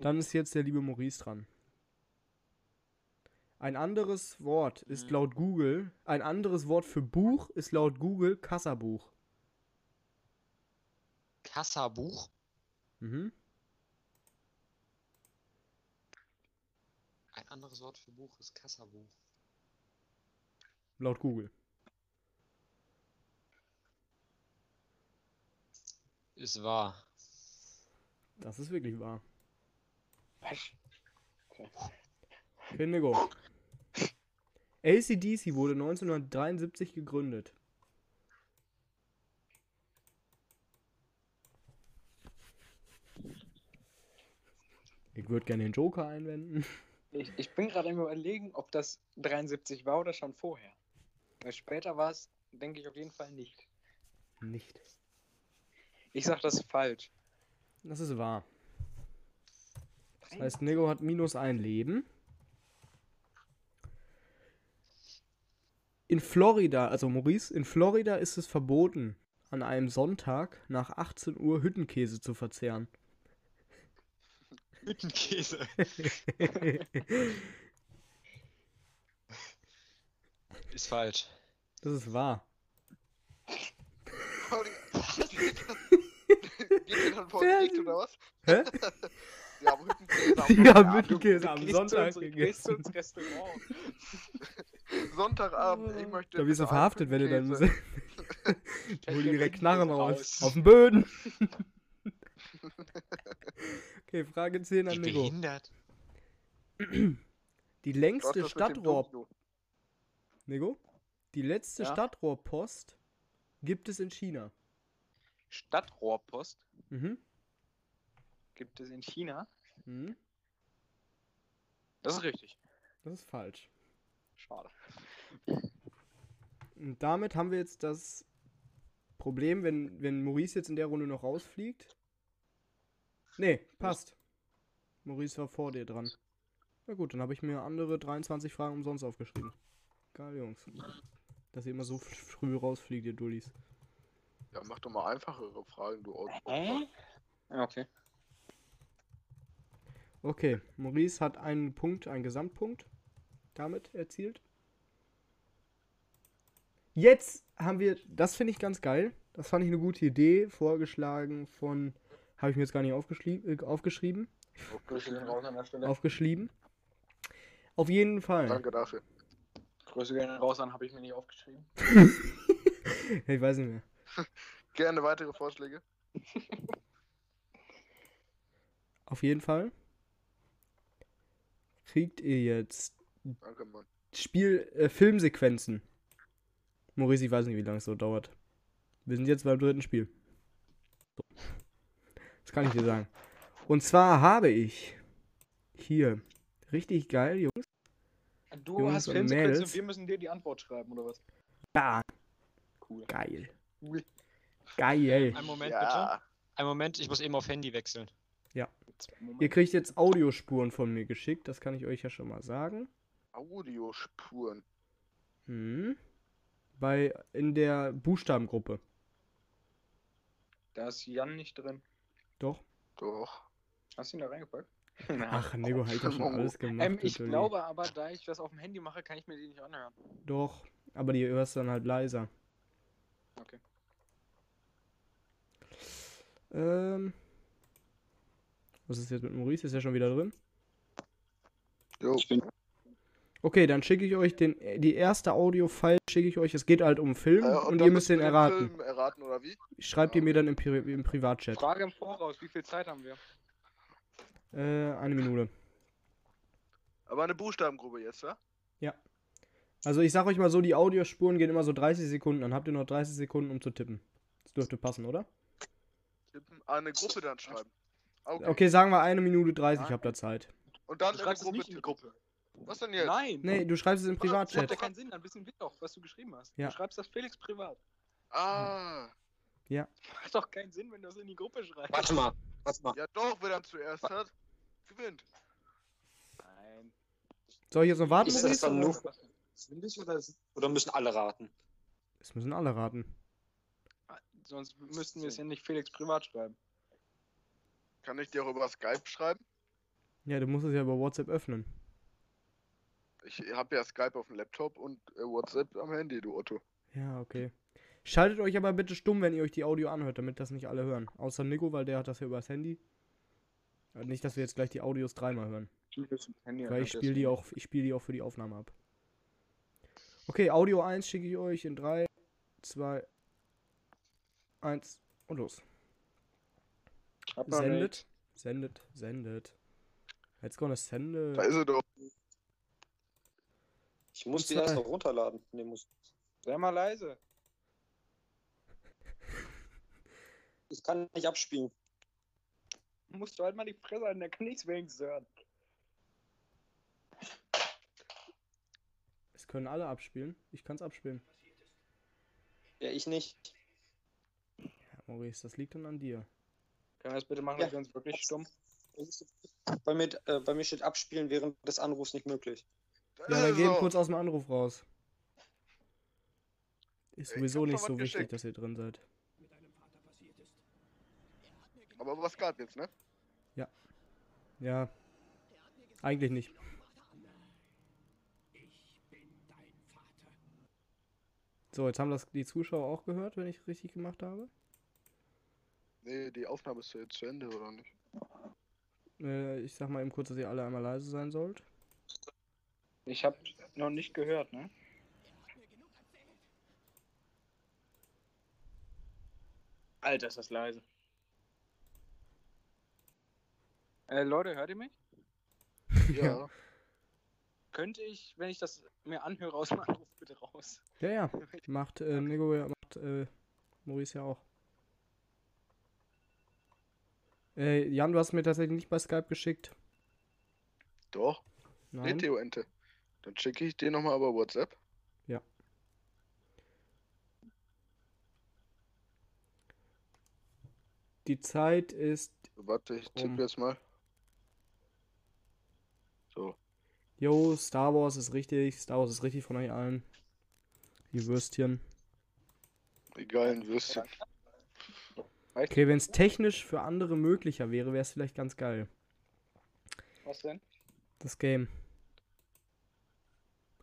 Dann ist jetzt der liebe Maurice dran. Ein anderes Wort ist Mhm. laut Google, ein anderes Wort für Buch ist laut Google Kassabuch. Kassabuch. Mhm. Ein anderes Wort für Buch ist Kassabuch. Laut Google. Ist wahr. Das ist wirklich wahr. Was? Okay, Nico. ACDC wurde 1973 gegründet. Ich würde gerne den Joker einwenden. Ich, ich bin gerade am überlegen, ob das 73 war oder schon vorher. Später war es, denke ich, auf jeden Fall nicht. Nicht. Ich sag, das ist falsch. Das ist wahr. Das heißt, Nico hat minus ein Leben. In Florida, also Maurice, in Florida ist es verboten, an einem Sonntag nach 18 Uhr Hüttenkäse zu verzehren. Hüttenkäse. Ist falsch. Das ist wahr. Geht dann vor Wer- Gericht oder was? Hä? Hüttenkäse am Die Sonntag- haben Ja, Hüttenkäse am Sonntag gegessen. ins Restaurant. Sonntagabend, ich möchte. Da wirst du verhaftet, wenn du dann. Hüttenkäse. Ich hol dir direkt Knarren raus. Auf den Böden. okay, Frage 10 Wie an Nico. behindert. Die längste Stadtrohr. Nico? Die letzte Ja? Stadtrohrpost gibt es in China. Stadtrohrpost Mhm. gibt es in China. mhm. Das ist richtig. Das ist falsch. Schade. Und damit haben wir jetzt das Problem, wenn, wenn Maurice jetzt in der Runde noch rausfliegt. Nee, passt. Maurice war vor dir dran. Na gut, dann habe ich mir andere 23 Fragen umsonst aufgeschrieben. Geil, Jungs. Dass ihr immer so früh rausfliegt, ihr Dullis. Ja, mach doch mal einfachere Fragen, du Auto. Hä? Ja, okay. Okay, Maurice hat einen Punkt, einen Gesamtpunkt damit erzielt. Jetzt haben wir, das finde ich ganz geil. Das fand ich eine gute Idee, vorgeschlagen von, habe ich mir jetzt gar nicht aufgeschrie äh, aufgeschrieben, Stelle. aufgeschrieben. Auf jeden Fall. Danke dafür. Grüße gehen raus an, habe ich mir nicht aufgeschrieben. ich weiß nicht mehr. Gerne weitere Vorschläge. Auf jeden Fall kriegt ihr jetzt Danke, Mann. Spiel, äh, Filmsequenzen. Maurice, ich weiß nicht, wie lange es so dauert. Wir sind jetzt beim dritten Spiel. So. Das kann ich dir sagen. Und zwar habe ich hier richtig geil, Jungs. Du Jungs hast Filmsequenzen und wir müssen dir die Antwort schreiben, oder was? Ja, Cool. geil. Cool. Geil. Einen Moment bitte. Ja, Einen Moment, ich muss eben auf Handy wechseln. Moment. Ihr kriegt jetzt Audiospuren von mir geschickt, das kann ich euch ja schon mal sagen. Audiospuren. Hm. Bei in der Buchstabengruppe. Da ist Jan nicht drin. Doch. Doch. Hast du ihn da reingepackt? Ach, Nego, hab ich doch schon alles gemacht. Ähm, ich natürlich. glaube aber, da ich das auf dem Handy mache, kann ich mir die nicht anhören. Doch, aber die hörst dann halt leiser. Okay. Ähm. Was ist jetzt mit Maurice? Ist er schon wieder drin? Jo. Ich bin Okay, dann schicke ich euch den, äh, die erste Audio-File schicke ich euch. Es geht halt um Film Äh, und, dann ihr müsst den erraten. Film erraten, oder wie? Schreibt ihr mir dann im, Pri im Privatchat. Frage im Voraus, wie viel Zeit haben wir? Äh, eine Minute. Aber eine Buchstabengruppe jetzt, ja? Also ich sag euch mal so, die Audiospuren gehen immer so 30 Sekunden. Dann habt ihr noch 30 Sekunden, um zu tippen. Das dürfte passen, oder? Tippen. Ah, eine Gruppe dann schreiben. Okay. Okay, sagen wir eine Minute 30 habt ihr Zeit. Und dann Du schreibst Gruppe nicht in die. Gruppe. Was denn jetzt? Nein! Nee, du schreibst es im Das macht ja Privatchat. keinen Sinn, dann wissen wir doch, was du geschrieben hast. Ja. Du schreibst das Felix privat. Ah. Macht doch keinen Sinn, wenn du das in die Gruppe schreibst. Warte mal, warte mal. Ja doch, wer dann zuerst hat, gewinnt. Nein. Soll ich jetzt noch warten, Ist das dann oder? nur Windig oder, oder müssen alle raten? Das müssen alle raten. Sonst müssten wir es ja nicht Felix privat schreiben. Kann ich dir auch über Skype schreiben? Ja, du musst es ja über WhatsApp öffnen. Ich habe ja Skype auf dem Laptop und äh, WhatsApp am Handy, du Otto. Ja, okay. Schaltet euch aber bitte stumm, wenn ihr euch die Audio anhört, damit das nicht alle hören. Außer Nico, weil der hat das ja übers Handy. Äh, Nicht, dass wir jetzt gleich die Audios dreimal hören. Weil ich spiele die auch, ich spiele die auch für die Aufnahme ab. Okay, Audio 1 schicke ich euch in 3, 2, 1 und los. Sendet, sendet, sendet. Let's gonna send Da it. ist er doch. Ich muss die erst noch runterladen. Nee, muss. Sei mal leise. Ich kann nicht abspielen. Musst du halt mal die Fresse halten, der kann nichts wenigstens hören. Es können alle abspielen. Ich kann's abspielen. Ja, ich nicht. Ja, Maurice, das liegt dann an dir. Können wir das bitte machen, Ja. dass wir uns wirklich stumm? Bei mir, äh, bei mir steht Abspielen während des Anrufs nicht möglich. Ja, dann er gehen kurz aus dem Anruf raus. Ist Ich sowieso nicht so wichtig, geschickt. dass ihr drin seid. Aber über Skype jetzt, ne? Ja. Eigentlich nicht. So, jetzt haben das die Zuschauer auch gehört, wenn ich richtig gemacht habe. Nee, die Aufnahme ist jetzt zu Ende, oder nicht? Äh, ich sag mal eben kurz, dass ihr alle einmal leise sein sollt. Ich hab noch nicht gehört, ne? Alter, ist das leise. Äh, Leute, hört ihr mich? Ja. Könnte ich, wenn ich das mir anhöre, aus dem Anruf bitte raus? Ja, ja. Macht äh, Nico, ja, macht äh, Maurice ja auch. Äh, Jan, du hast mir tatsächlich nicht bei Skype geschickt. Doch. Nein. Meteo-Ente. Dann schicke ich dir nochmal über WhatsApp. Die Zeit ist. Warte, ich tippe Um. jetzt mal. So. Jo, Star Wars ist richtig. Star Wars ist richtig von euch allen. Die Würstchen. Egal, ein Würstchen. Okay, wenn es technisch für andere möglicher wäre, wäre es vielleicht ganz geil. Was denn? Das Game.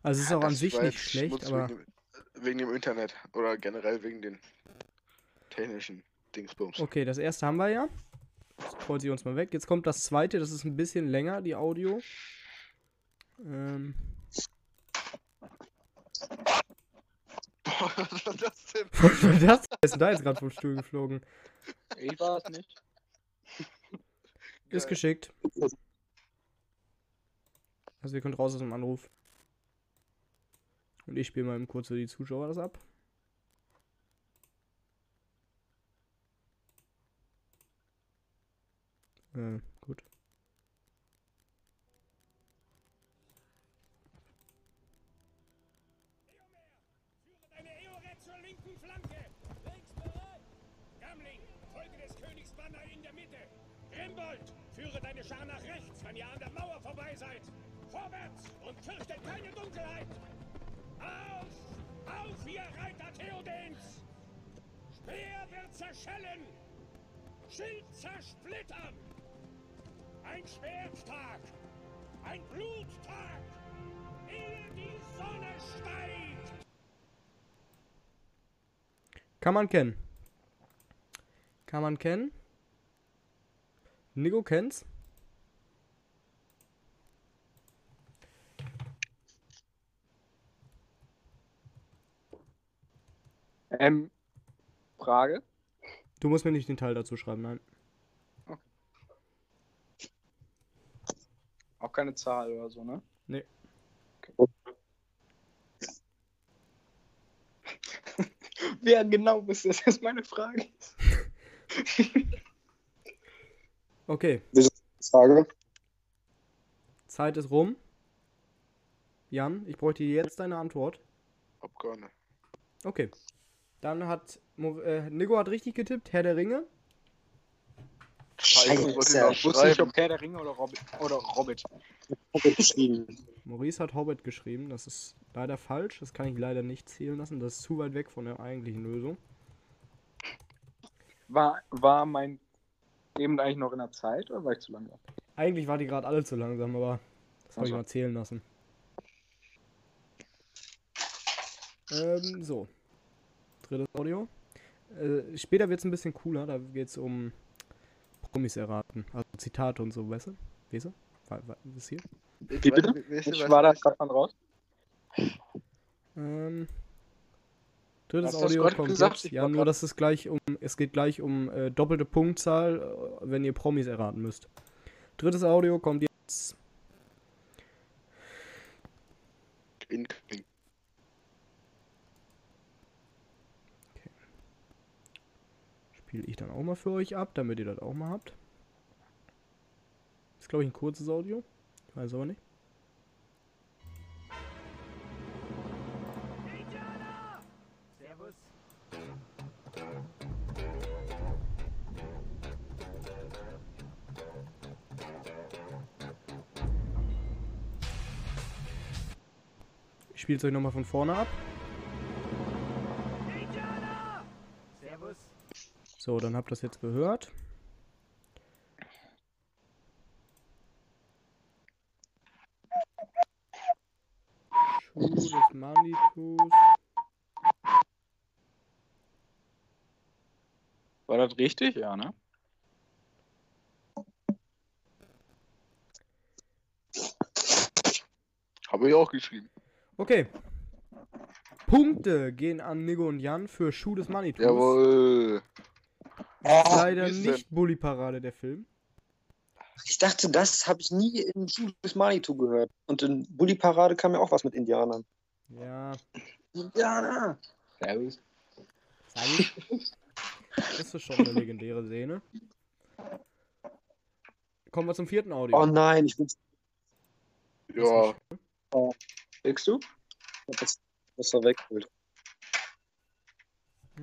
Also es ist auch an sich nicht schlecht, aber. Wegen dem, wegen dem Internet. Oder generell wegen den technischen Dingsbums. Okay, das erste haben wir ja. Das holt sie uns mal weg. Jetzt kommt das zweite, das ist ein bisschen länger, die Audio. Ähm, Was war das denn? was war das? Wer ist denn da jetzt gerade vom Stuhl geflogen? Ich war es nicht. Ist Geil. geschickt. Also ihr könnt raus aus dem Anruf. Und ich spiele mal eben kurz für die Zuschauer das ab. Äh, Theodens. Speer wird zerschellen. Schild zersplittern. Ein Schwerttag. Ein Bluttag. Ehe die Sonne steigt. Kann man kennen. Kann man kennen. Nico kennt's. Ähm, Frage. Du musst mir nicht den Teil dazu schreiben, nein. Auch keine Zahl oder so, ne? Nee. Okay. Wer genau ist das? Das ist meine Frage. Okay, Frage. Zeit ist rum. Jan, ich bräuchte jetzt deine Antwort. Hab gerne. Okay. Dann hat äh, Nico hat richtig getippt, Herr der Ringe. Scheiße, ich wusste nicht, ob Herr der Ringe oder Hobbit. Oder Hobbit. geschrieben. Maurice hat Hobbit geschrieben. Das ist leider falsch. Das kann ich leider nicht zählen lassen. Das ist zu weit weg von der eigentlichen Lösung. War, war mein eben eigentlich noch in der Zeit oder war ich zu langsam? Eigentlich war die gerade alle zu langsam, aber das habe ich mal zählen lassen. Ähm, so. Drittes Audio. Äh, später wird es ein bisschen cooler. Da geht es um Promis erraten. Also Zitate und so, weißt du? Weißt du? Wa- wa- Was ist hier? Ich Wie bitte? Ich war da das- gerade mal raus. Ähm, drittes Hast Audio kommt gesagt? jetzt. Ich Ja, nur dass es gleich um, es geht gleich um äh, doppelte Punktzahl, äh, wenn ihr Promis erraten müsst. Drittes Audio kommt jetzt. Incoming. Spiele ich dann auch mal für euch ab, damit ihr das auch mal habt. Ist glaube ich ein kurzes Audio. Ich weiß aber nicht. Ich spiele es euch nochmal von vorne ab. So, dann habt ihr das jetzt gehört. Schuh des Manitus. War das richtig? Ja, ne? Habe ich auch geschrieben. Okay. Punkte gehen an Nigo und Jan für Schuh des Manitus. Jawohl. Leider ist denn? nicht Bully Parade der Film. Ich dachte, das habe ich nie in Schule des Manitou gehört. Und in Bully Parade kam ja auch was mit Indianern. Ja, Indianer! Servus. Das ist schon eine legendäre Szene. Kommen wir zum vierten Audio. Oh nein, ich bin. Ja, Kriegst du? Ich hab das, das verwechselt.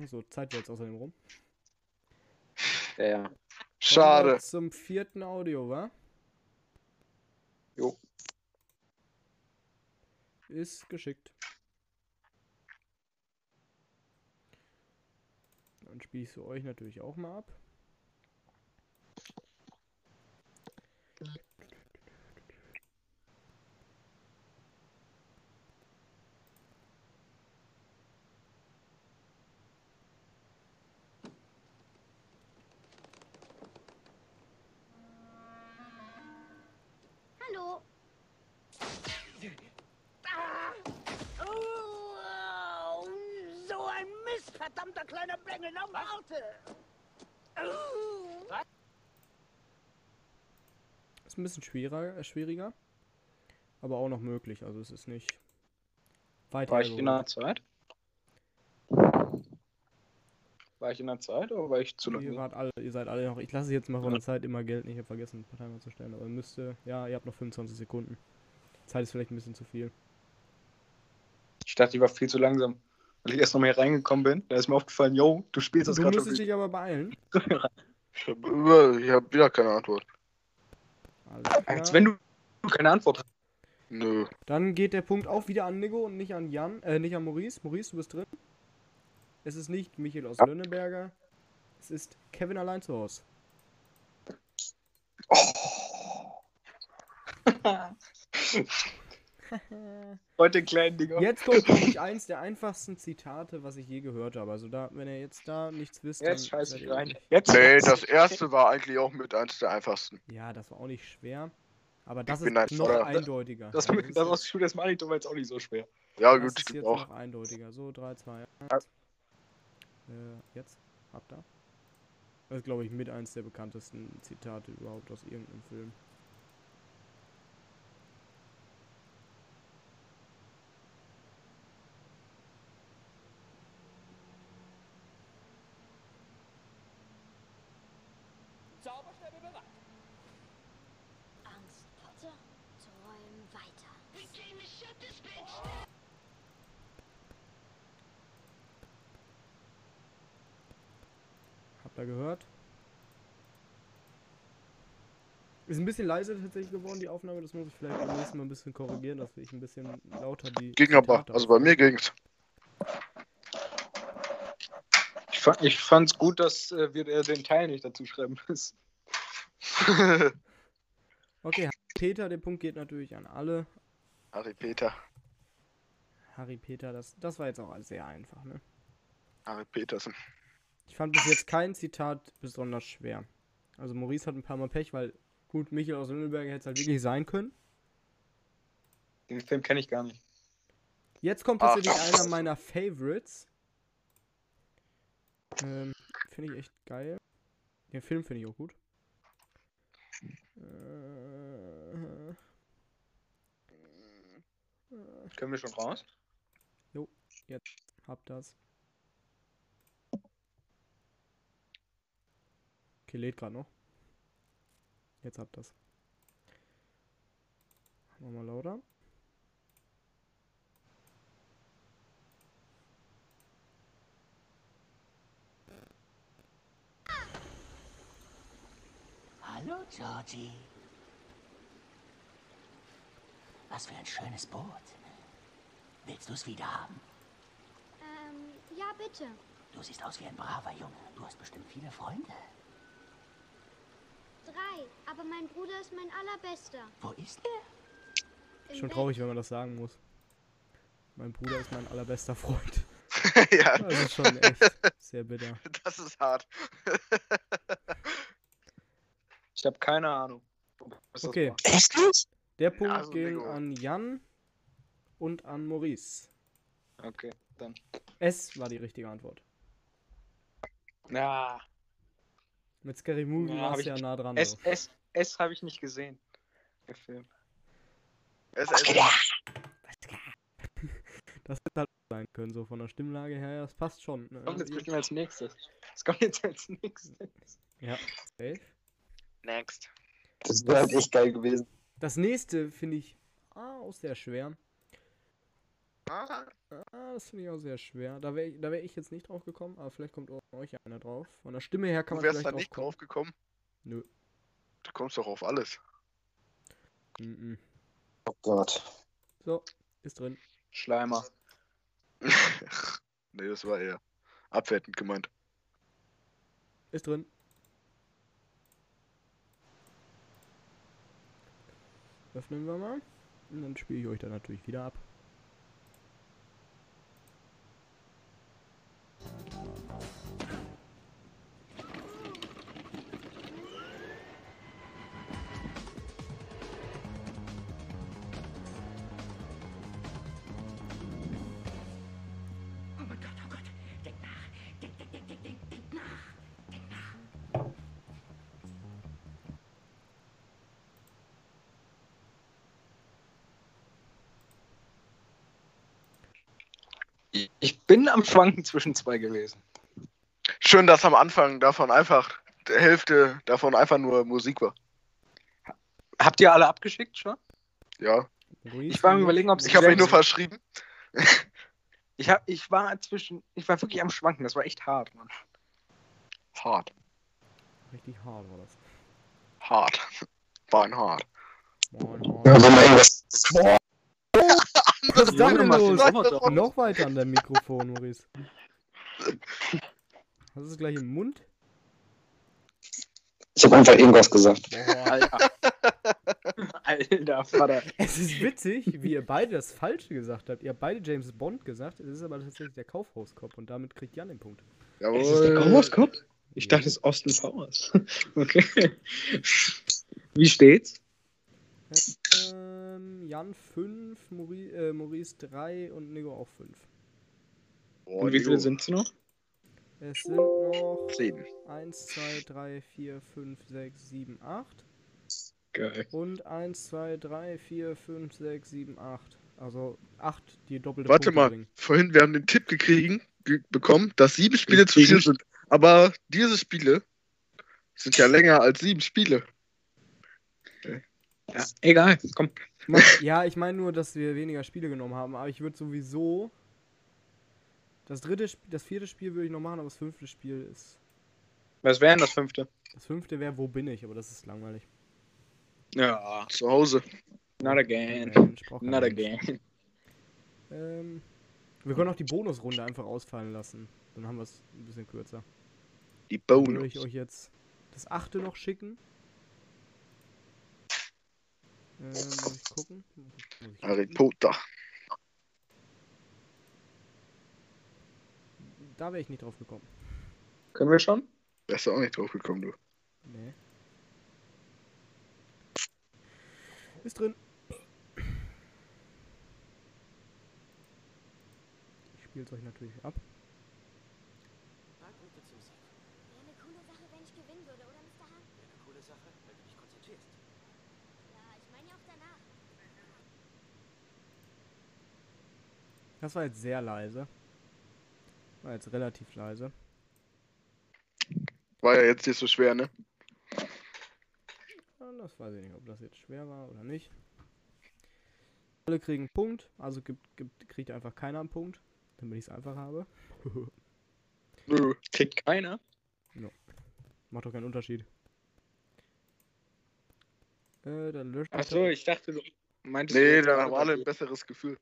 So, Zeit jetzt außerdem rum. Ja, ja. Schade. Zum vierten Audio, wa? Jo. Ist geschickt. Dann spiele ich für euch natürlich auch mal ab. Verdammter kleiner Bengel, na warte! Oh. Ist ein bisschen schwieriger, äh, schwieriger. Aber auch noch möglich. Also es ist nicht weit War ich in der. Zeit? War ich in der Zeit oder war ich zu Ihr, lange? wart alle, ihr seid alle noch. Ich lasse jetzt mal von der Zeit immer gelten. Ich habe vergessen, ein paar Timer zu stellen. Aber ihr müsste. Ja, ihr habt noch 25 Sekunden. Zeit ist vielleicht ein bisschen zu viel. Ich dachte, ich war viel zu langsam. Weil ich erst noch mal hier reingekommen bin, da ist mir aufgefallen, yo, du spielst das Du gerade schon. dich aber beeilen. Ich habe ich hab wieder keine Antwort. Als wenn du keine Antwort hast. Nö. Dann geht der Punkt auch wieder an Nico und nicht an Jan, äh, nicht an Maurice. Maurice, du bist drin. Es ist nicht Michael aus Lönneberger. Es ist Kevin allein zu Hause. Heute den kleinen Dinger. Jetzt kommt, glaube ich, eins der einfachsten Zitate, was ich je gehört habe. Also da, wenn ihr jetzt da nichts wisst, Jetzt dann scheiß seid ich rein. Jetzt Nee, das ich erste war eigentlich auch mit eins der einfachsten. Ja, das war auch nicht schwer. Aber das bin ist ein noch Vater. eindeutiger. Das, das, ist das aus Schule des Manito war jetzt auch nicht so schwer. Ja, Das gut, ist jetzt auch. noch eindeutiger. So, 3, 2, 1. Äh, jetzt? Habt ihr? Das ist, glaube ich, mit eins der bekanntesten Zitate überhaupt aus irgendeinem Film. Zauberstäbe bereit. Angst, Potter, träum weiter. Habt ihr gehört? Ist ein bisschen leise tatsächlich geworden, die Aufnahme. Das muss ich vielleicht beim nächsten Mal ein bisschen korrigieren, dass ich ein bisschen lauter die. Ging aber. Zitate Also bei mir ging's. Ich, fand, ich fand's gut, dass äh, wir äh, den Teil nicht dazu schreiben müssen. Okay, Peter, der Punkt geht natürlich an alle. Harry Peter. Harry Peter, das, das war jetzt auch alles sehr einfach, ne? Harry Petersen. Ich fand bis jetzt kein Zitat besonders schwer. Also Maurice hat ein paar Mal Pech, weil gut, Michael aus Lüneberg hätte es halt wirklich sein können. Den Film kenne ich gar nicht. Jetzt kommt Ach. tatsächlich einer meiner Favorites. Ähm, finde ich echt geil. Den Film finde ich auch gut. Äh, Können wir schon raus? hab das. Okay, lädt gerade noch. Jetzt habt das. Machen wir mal lauter. Hallo, Georgie. Was für ein schönes Boot. Willst du es wieder haben? Ähm, ja, bitte. Du siehst aus wie ein braver Junge. Du hast bestimmt viele Freunde. Drei, aber mein Bruder ist mein allerbester. Wo ist er? Im Schon traurig, wenn man das sagen muss. Mein Bruder ist mein allerbester Freund. ja, Das ist schon echt sehr bitter. das ist hart. Ich habe keine Ahnung. Okay. Echt nicht? Der Punkt also ging an Jan und an Maurice. Okay, dann. S war die richtige Antwort. Na, Mit Scary Movie Ja, war es ich ja nah dran. S, so. S, S habe ich nicht gesehen. Der Film. Es, Was es, geht da? Das hätte halt sein können, so von der Stimmlage her. Ja, das passt schon. Ne? Kommt jetzt bestimmt als nächstes. Das kommt jetzt als nächstes. Ja, safe. Next. Das wäre halt echt geil gewesen. Das nächste finde ich ah, auch sehr schwer. Ah, das finde ich auch sehr schwer. Da wäre da wär ich jetzt nicht drauf gekommen, aber vielleicht kommt auch euch einer drauf. Von der Stimme her kann du man wärst vielleicht da drauf nicht kommen. drauf gekommen. Nö. Du kommst doch auf alles. Mhm. Oh Gott. So, ist drin. Schleimer. nee, das war eher abwertend gemeint. Ist drin. Öffnen wir mal. Und dann spiele ich euch da natürlich wieder ab. Bin am Schwanken zwischen zwei gewesen. Schön, dass am Anfang davon einfach die Hälfte davon einfach nur Musik war. Habt ihr alle abgeschickt schon? Ja. Ich war am du- überlegen, ob es Ich habe mich nur verschrieben. ich, hab, ich war zwischen. Ich war wirklich am Schwanken. Das war echt hart, Mann. Hart. Richtig hart war das. Hart. Beinhart. Moin, moin. Ja, wenn man irgendwas. Was ist denn los? Doch. Noch weiter an deinem Mikrofon, Maurice. Hast du es gleich im Mund? Ich habe einfach irgendwas gesagt. Boah. Alter. Alter, Vater. Es ist witzig, wie ihr beide das Falsche gesagt habt. Ihr habt beide James Bond gesagt, es ist aber tatsächlich der Kaufhauskopf und damit kriegt Jan den Punkt. Ist es der Jawohl. Kaufhauskopf? Ich dachte, es ist Austin Powers. okay. Wie steht's? Ähm, Jan 5, Maurice, äh, Maurice 3 und Nico auch 5. Boah, Und wie viele sind es noch? Es sind noch Zehn. 1, 2, 3, 4, 5, 6, 7, 8. Geil. Und 1, 2, 3, 4, 5, 6, 7, 8. Also 8, die doppelte Warte Punkte mal, bringen. vorhin, wir haben den Tipp gekriegen, ge bekommen, dass sieben Spiele zu viel sind. Aber diese Spiele sind ja länger als sieben Spiele. Ja, egal. Komm. Ja, ich meine nur, dass wir weniger Spiele genommen haben, aber ich würde sowieso. Das dritte, Sp- das vierte Spiel würde ich noch machen, aber das fünfte Spiel ist. Was wäre denn das fünfte? Das fünfte wäre Wo bin ich, aber das ist langweilig. Ja. Zu Hause. Not again. Not Mensch. again. Ähm, wir können auch die Bonusrunde einfach ausfallen lassen. Dann haben wir es ein bisschen kürzer. Die Dann würde ich Bonus. euch jetzt das achte noch schicken. Ähm, muss ich gucken? Muss ich- Harry? Potter. Da wäre ich nicht drauf gekommen. Können wir schon? Wärst du auch nicht drauf gekommen, du. Nee. Ist drin. Ich spiele es euch natürlich ab. Wäre eine coole Sache, wenn ich gewinnen würde, oder Mr. Hahn? Wäre eine coole Sache, wenn du dich konzentrierst. Ja, ich meine ja auch danach. Das war jetzt sehr leise. War jetzt relativ leise. War ja jetzt nicht so schwer, ne? Das weiß ich nicht, ob das jetzt schwer war oder nicht. Alle kriegen einen Punkt, also gibt, gibt, kriegt einfach keiner einen Punkt, damit ich es einfach habe. Nö. Kriegt keiner. Macht doch keinen Unterschied. Äh, dann löscht Achso, ich dachte, du meintest. Nee, gerade haben alle ein besseres Gefühl.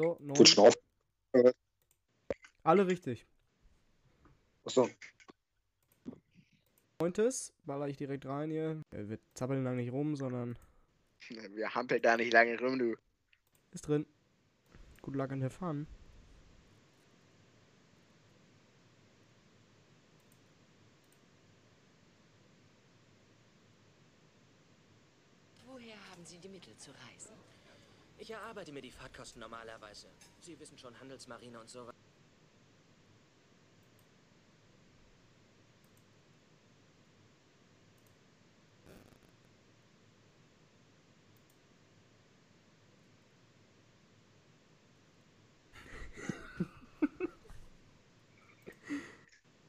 So, neun. Gut schon auf. Alle richtig. Achso. Neuntes, baller ich direkt rein hier. Wir zappeln lang nicht rum, sondern Wir hampeln da nicht lange rum, du. ist drin. Good luck an der Fun. Woher haben Sie die Mittel zu reisen? Ich erarbeite mir die Fahrtkosten normalerweise. Sie wissen schon, Handelsmarine und so weiter.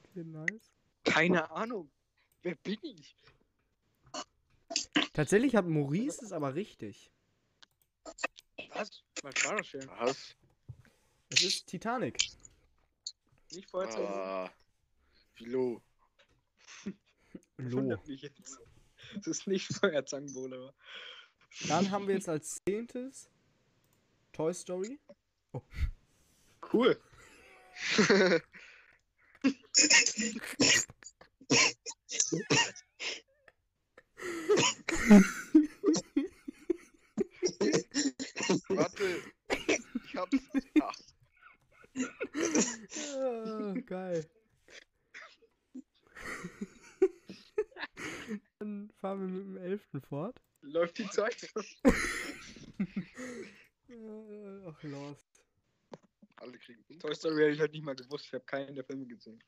Okay, nice. Keine Ahnung. Wer bin ich? Tatsächlich hat Maurice es aber richtig. Was? War das schön? Was? Es ist Titanic. Nicht Feuerzeug. Ah. Lo. Wundert mich jetzt. Das ist nicht Feuerzangenbowle, aber. Dann haben wir jetzt als zehntes Toy Story. Cool. Warte. Ich hab's. Ach, Ah, geil. Dann fahren wir mit dem elften fort. Läuft die Zeit? Äh, Ach, Lost. alle kriegen. Toy Story hätte ich halt nicht mal gewusst. Ich habe keinen der Filme gesehen.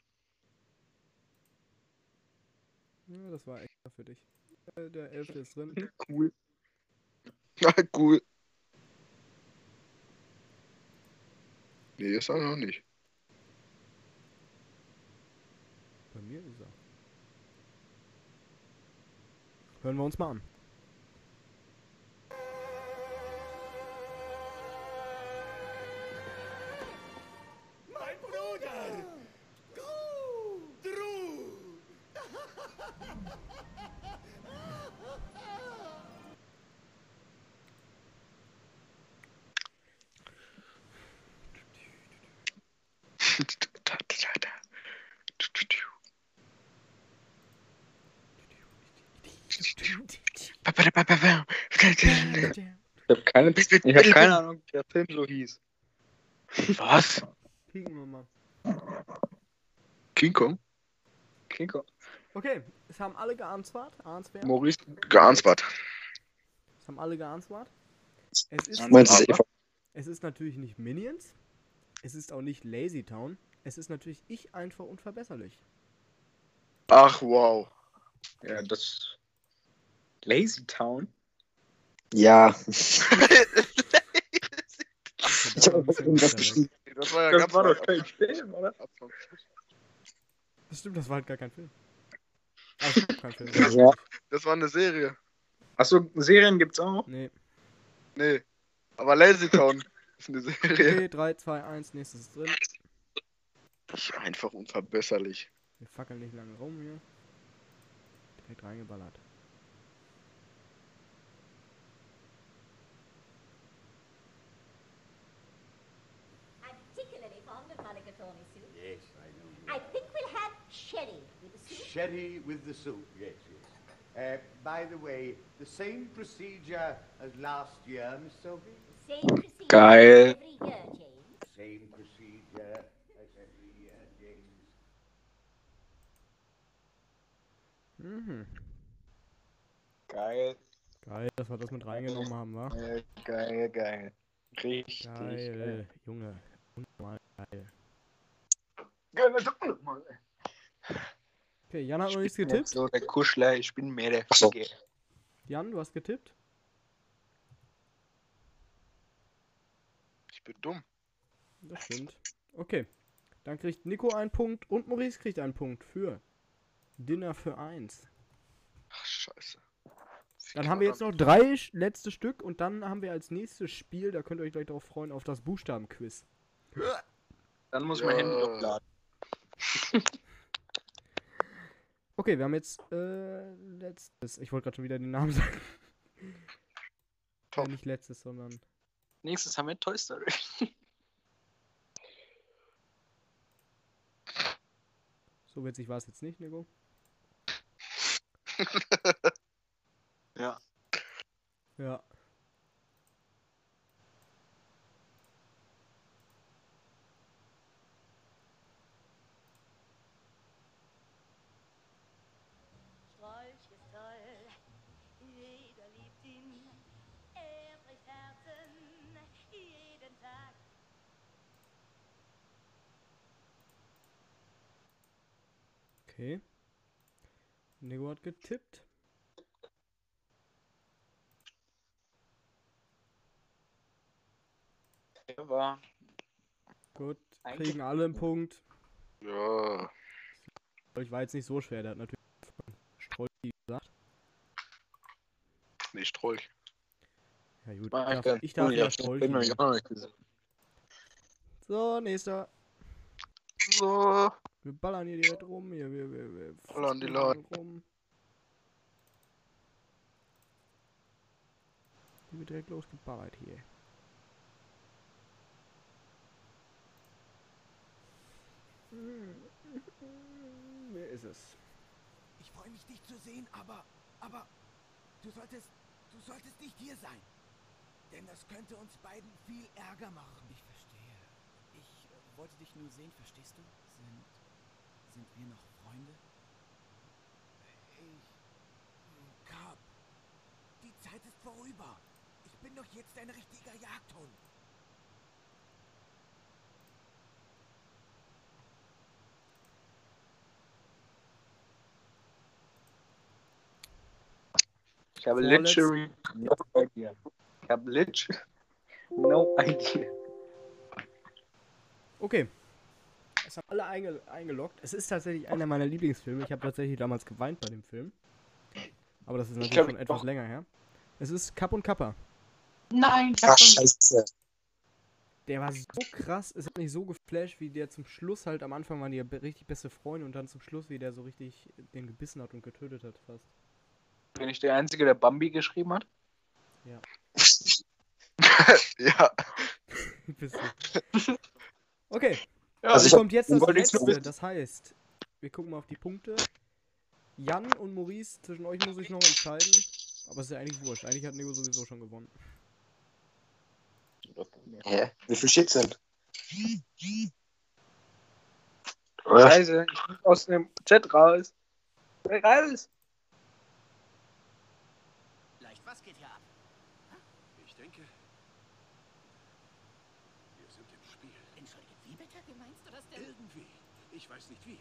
Ja, das war extra für dich. Äh, Der elfte ist drin. Cool. Na cool. Nee, ist er noch nicht. Bei mir ist er. Hören wir uns mal an. Ich habe keine, ich hab keine Ahnung, wie der Film so hieß. Was? Mal. King Kong? King Kong. Okay, es haben alle geanswart. Maurice. Geansbart. Es haben alle geanswart. Es ist, Meinst du, es ist natürlich nicht Minions. Es ist auch nicht Lazy Town. Es ist natürlich ich einfach unverbesserlich. Ach, wow. Ja, das. Lazy Town? Ja. Ich habe irgendwas geschrieben. Das war ja Das ganz war doch kein Film, oder? Das stimmt, das war halt gar kein Film. Also, kein Film. Ja. Das war eine Serie. Achso, Serien gibt's auch? Nee. Nee. Aber Lazy Town ist eine Serie. Okay, 3, 2, 1, nächstes ist drin. Ich einfach unverbesserlich. Wir fackeln nicht lange rum hier. Direkt reingeballert. I'm particularly fond of mulligatawny soup. Yes, I know. I think we'll have sherry with the soup. Sherry with the soup, yes, yes. Uh, by the way, the same procedure as last year, Miss Sophie? Same procedure Geil. every year, James. Same procedure as every year, James. Mhm. Geil. Geil, dass wir das mit reingenommen haben, wa? Geil, geil, geil. Richtig Geil, Junge. Unnormal geil. geil. Geil. Okay, Jan hat noch nichts Ich getippt. nicht So, der Kuschler, ich bin mehr der so. Jan, du hast getippt? Ich bin dumm. Das stimmt. Okay. Dann kriegt Nico einen Punkt und Maurice kriegt einen Punkt für Dinner für eins. Ach, scheiße. Dann haben wir jetzt noch drei letzte Stück und dann haben wir als nächstes Spiel, da könnt ihr euch gleich darauf freuen, auf das Buchstabenquiz. Dann muss Ja. mein Handy aufladen. Okay, wir haben jetzt äh, letztes. Ich wollte gerade schon wieder den Namen sagen. Top. Äh, nicht letztes, sondern. Nächstes haben wir Toy Story. So witzig war es jetzt nicht, Nico. Ja. Ja. Strolch ist toll, jeder liebt ihn. Er bricht Herzen jeden Tag. Okay. Nico hat getippt. Der war. Gut. Eigentlich- Kriegen alle einen Punkt. Ja. Ich war jetzt nicht so schwer, der hat natürlich von Strolchi gesagt. Nee, Strolch. Ja gut, War ich darf, ich darf cool, ja ja, Strolch. So, nächster. So, Wir ballern hier direkt rum. Hier, wir, wir, wir Ballern die Leute. rum. Hier wird direkt losgeballert hier. Wer ist es? Ich freue mich, dich zu sehen, aber, aber du solltest, du solltest nicht hier sein. Denn das könnte uns beiden viel Ärger machen. Ich verstehe. Ich äh, wollte dich nur sehen, verstehst du? Sind, sind wir noch Freunde? Ich, Carp, die Zeit ist vorüber. Ich bin doch jetzt ein richtiger Jagdhund. Ich habe Vorletz- literally no idea. Ich habe lit no idea. Okay. Es haben alle einge eingeloggt. Es ist tatsächlich einer meiner Lieblingsfilme. Ich habe tatsächlich damals geweint bei dem Film. Aber das ist natürlich glaub, schon etwas auch. länger her. Es ist Kapp und Kappa. Nein, Ach, scheiße. Der war so krass, es hat mich so geflasht, wie der zum Schluss halt am Anfang waren die ja richtig beste Freunde und dann zum Schluss, wie der so richtig den gebissen hat und getötet hat fast. Bin ich der Einzige, der Bambi geschrieben hat? Ja. ja. Okay. Ja, Also ich kommt jetzt das letzte. Das heißt, wir gucken mal auf die Punkte. Jan und Maurice, zwischen euch muss ich noch entscheiden. Aber es ist ja eigentlich wurscht. Eigentlich hat Nico sowieso schon gewonnen. Hä? Wie viel steht's denn? Scheiße, ich bin aus dem Chat raus. Raus! Leicht, was geht hier ab? Ich denke, wir sind im Spiel. Entschuldige, wie bitte? Wie meinst du das denn? Irgendwie. Ich weiß nicht wie.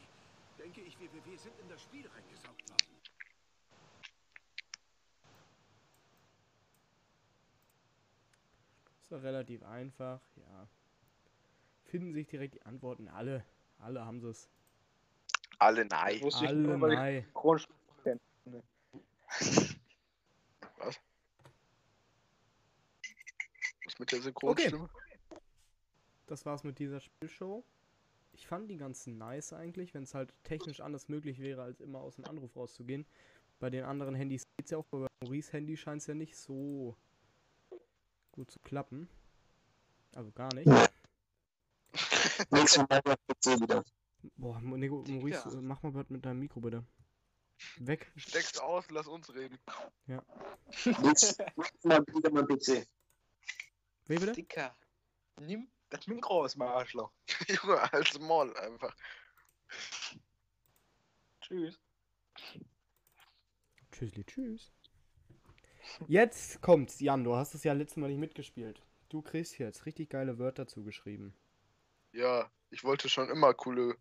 Denke ich, wir, wir, sind in das Spiel reingesaugt worden. Ist doch relativ einfach, ja. Finden sich direkt die Antworten. Alle. Alle haben sie es. Alle nein. Alle nein. Was? Was mit der Synchronstimme? Das war's mit dieser Spielshow. Ich fand die ganz nice eigentlich, wenn es halt technisch anders möglich wäre, als immer aus dem Anruf rauszugehen. Bei den anderen Handys geht's ja auch, aber bei Maurice Handy scheint es ja nicht so gut zu klappen. Also gar nicht. Nächstes Mal PC wieder. Boah, Nico, Maurice, äh, mach mal was mit deinem Mikro bitte. Weg. Steck's aus, lass uns reden. Ja. Nächstes Mal wieder mein PC. Wie bitte? Dicker, nimm das Mikro aus dem Arschloch. Junge, als Moll einfach. Tschüss. Tschüssli, tschüss. Jetzt kommt's, Jan, du hast es ja letztes Mal nicht mitgespielt. Du kriegst jetzt richtig geile Wörter zugeschrieben. Ja, ich wollte schon immer coole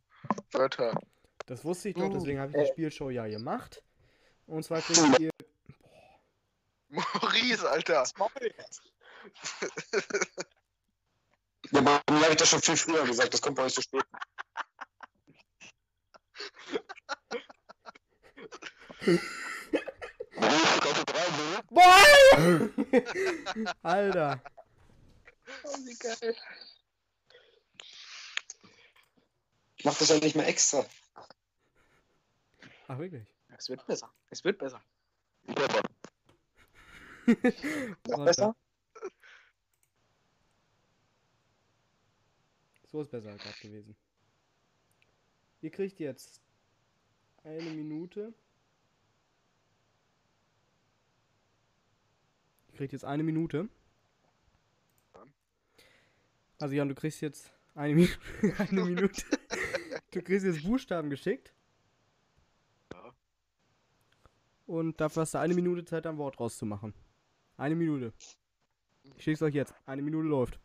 Wörter. Das wusste ich doch, Uh, deswegen habe ich äh. die Spielshow ja gemacht. Und zwar kriegt ihr. Maurice, Alter. Ja, aber mir habe ich das schon viel früher gesagt, das kommt bei euch zu spät. Boah! Alter. Oh, wie geil. Ich mach das ja nicht mehr extra. Ach, wirklich? Es wird besser. Es wird besser. Noch besser? So ist besser gerade gewesen. Ihr kriegt jetzt eine Minute. Ihr kriegt jetzt eine Minute. Also Jan, du kriegst jetzt eine, Minute. eine Minute. Du kriegst jetzt Buchstaben geschickt. Und dafür hast du eine Minute Zeit, ein Wort rauszumachen. Eine Minute. Ich schick's euch jetzt. Eine Minute läuft.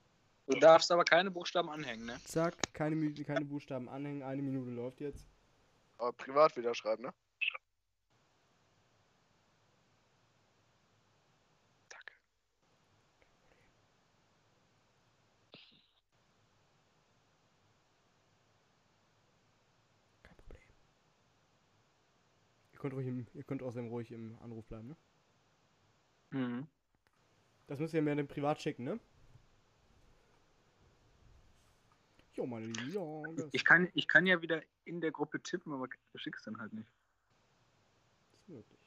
Du darfst aber keine Buchstaben anhängen, ne? Zack, keine, keine Buchstaben anhängen. Eine Minute läuft jetzt. Aber privat wieder schreiben, ne? Kein Problem. Ihr könnt, ruhig im, ihr könnt außerdem ruhig im Anruf bleiben, ne? Mhm. Das müsst ihr mir dann privat schicken, ne? Jo, meine Lieben, ja. Das Ich kann, ich kann ja wieder in der Gruppe tippen, aber du schickst dann halt nicht. ist möglich.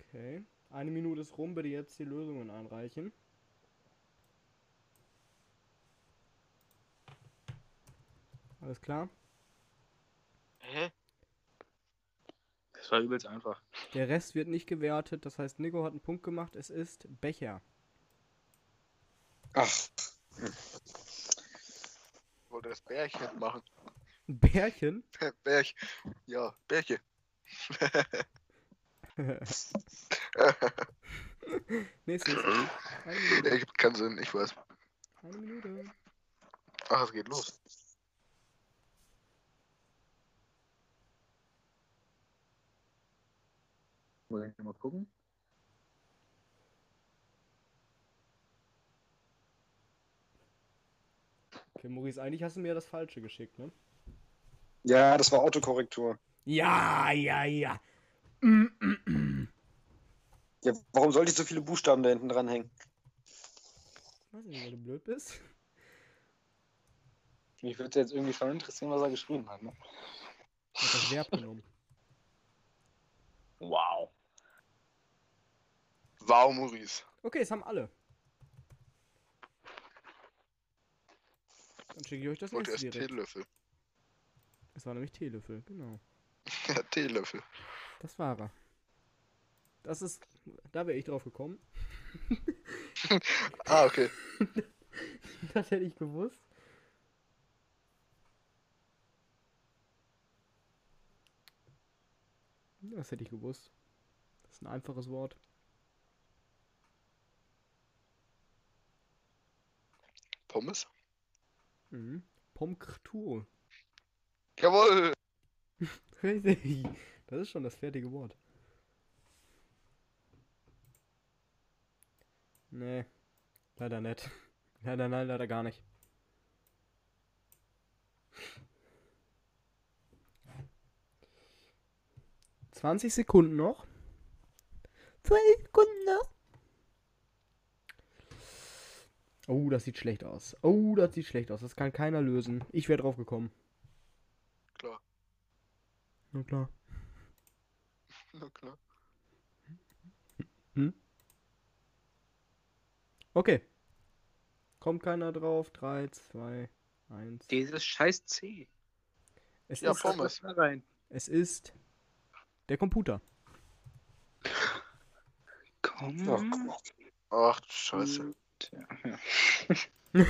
Okay. Eine Minute ist rum, bitte jetzt die Lösungen einreichen. Alles klar? Hä? Das war übelst einfach. Der Rest wird nicht gewertet, das heißt, Nico hat einen Punkt gemacht. Es ist Becher. Ach, Ich wollte das Bärchen machen. Ein Bärchen? Bärchen. Ja, Bärchen. Nächstes. Eine Ja, Minute. gibt keinen Sinn, ich weiß. Eine Minute. Ach, es geht los. Muss ich mal gucken? Okay, Maurice, eigentlich hast du mir das Falsche geschickt, ne? ja, das war Autokorrektur. Ja, ja, ja. Ja, warum sollte ich so viele Buchstaben da hinten dranhängen? Weiß nicht, weil du blöd bist. Mich würde jetzt irgendwie schon interessieren, was er geschrieben hat. Ne? Hat das Verb genommen. Wow. Wow, Maurice. Okay, es haben alle. Dann schicke ich euch das wollte nächste direkt. Teelöffel. Es war nämlich Teelöffel, genau. Ja, Teelöffel. Das war er. Das ist. Da wäre ich drauf gekommen. Ah, okay. das hätte ich gewusst. Das hätte ich gewusst. Das ist ein einfaches Wort. Pommes? Mhm. Pomktur. Jawohl! Richtig. Das ist schon das fertige Wort. Nee. Leider nicht. Leider, nein, leider gar nicht. Zwanzig Sekunden noch. 20 Sekunden noch. Oh, das sieht schlecht aus. Oh, das sieht schlecht aus. Das kann keiner lösen. Ich wäre drauf gekommen. Klar. Na klar. Na klar. Hm? Okay. Kommt keiner drauf. 3, 2, 1. Dieses scheiß C. Es Ja, ist, Pommes. Rein. es ist der Computer. Komm. Ach, du Scheiße. Ja.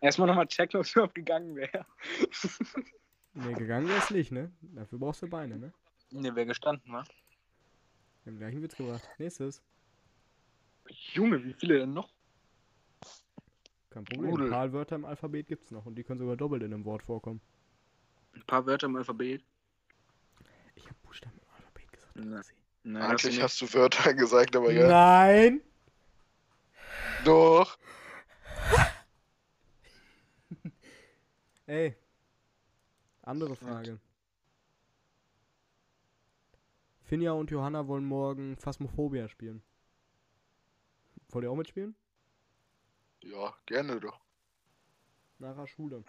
Erstmal nochmal checken, ob es überhaupt gegangen wäre. Nee, gegangen ist nicht, ne? Dafür brauchst du Beine, ne? Ne, wer gestanden war. Wir haben gleich einen Witz gebracht. Nächstes. Junge, wie viele denn noch? Kein Problem. Ein paar Wörter im Alphabet gibt's noch und die können sogar doppelt in einem Wort vorkommen. Ein paar Wörter im Alphabet. Ich habe Buchstaben im Alphabet gesagt. Na. Nein, Eigentlich hast hast du Wörter gesagt, aber ja. Nein! Doch. Ey. Andere Frage. Finja und Johanna wollen morgen Phasmophobia spielen. Wollt ihr auch mitspielen? Ja, gerne doch. Nach der Schule.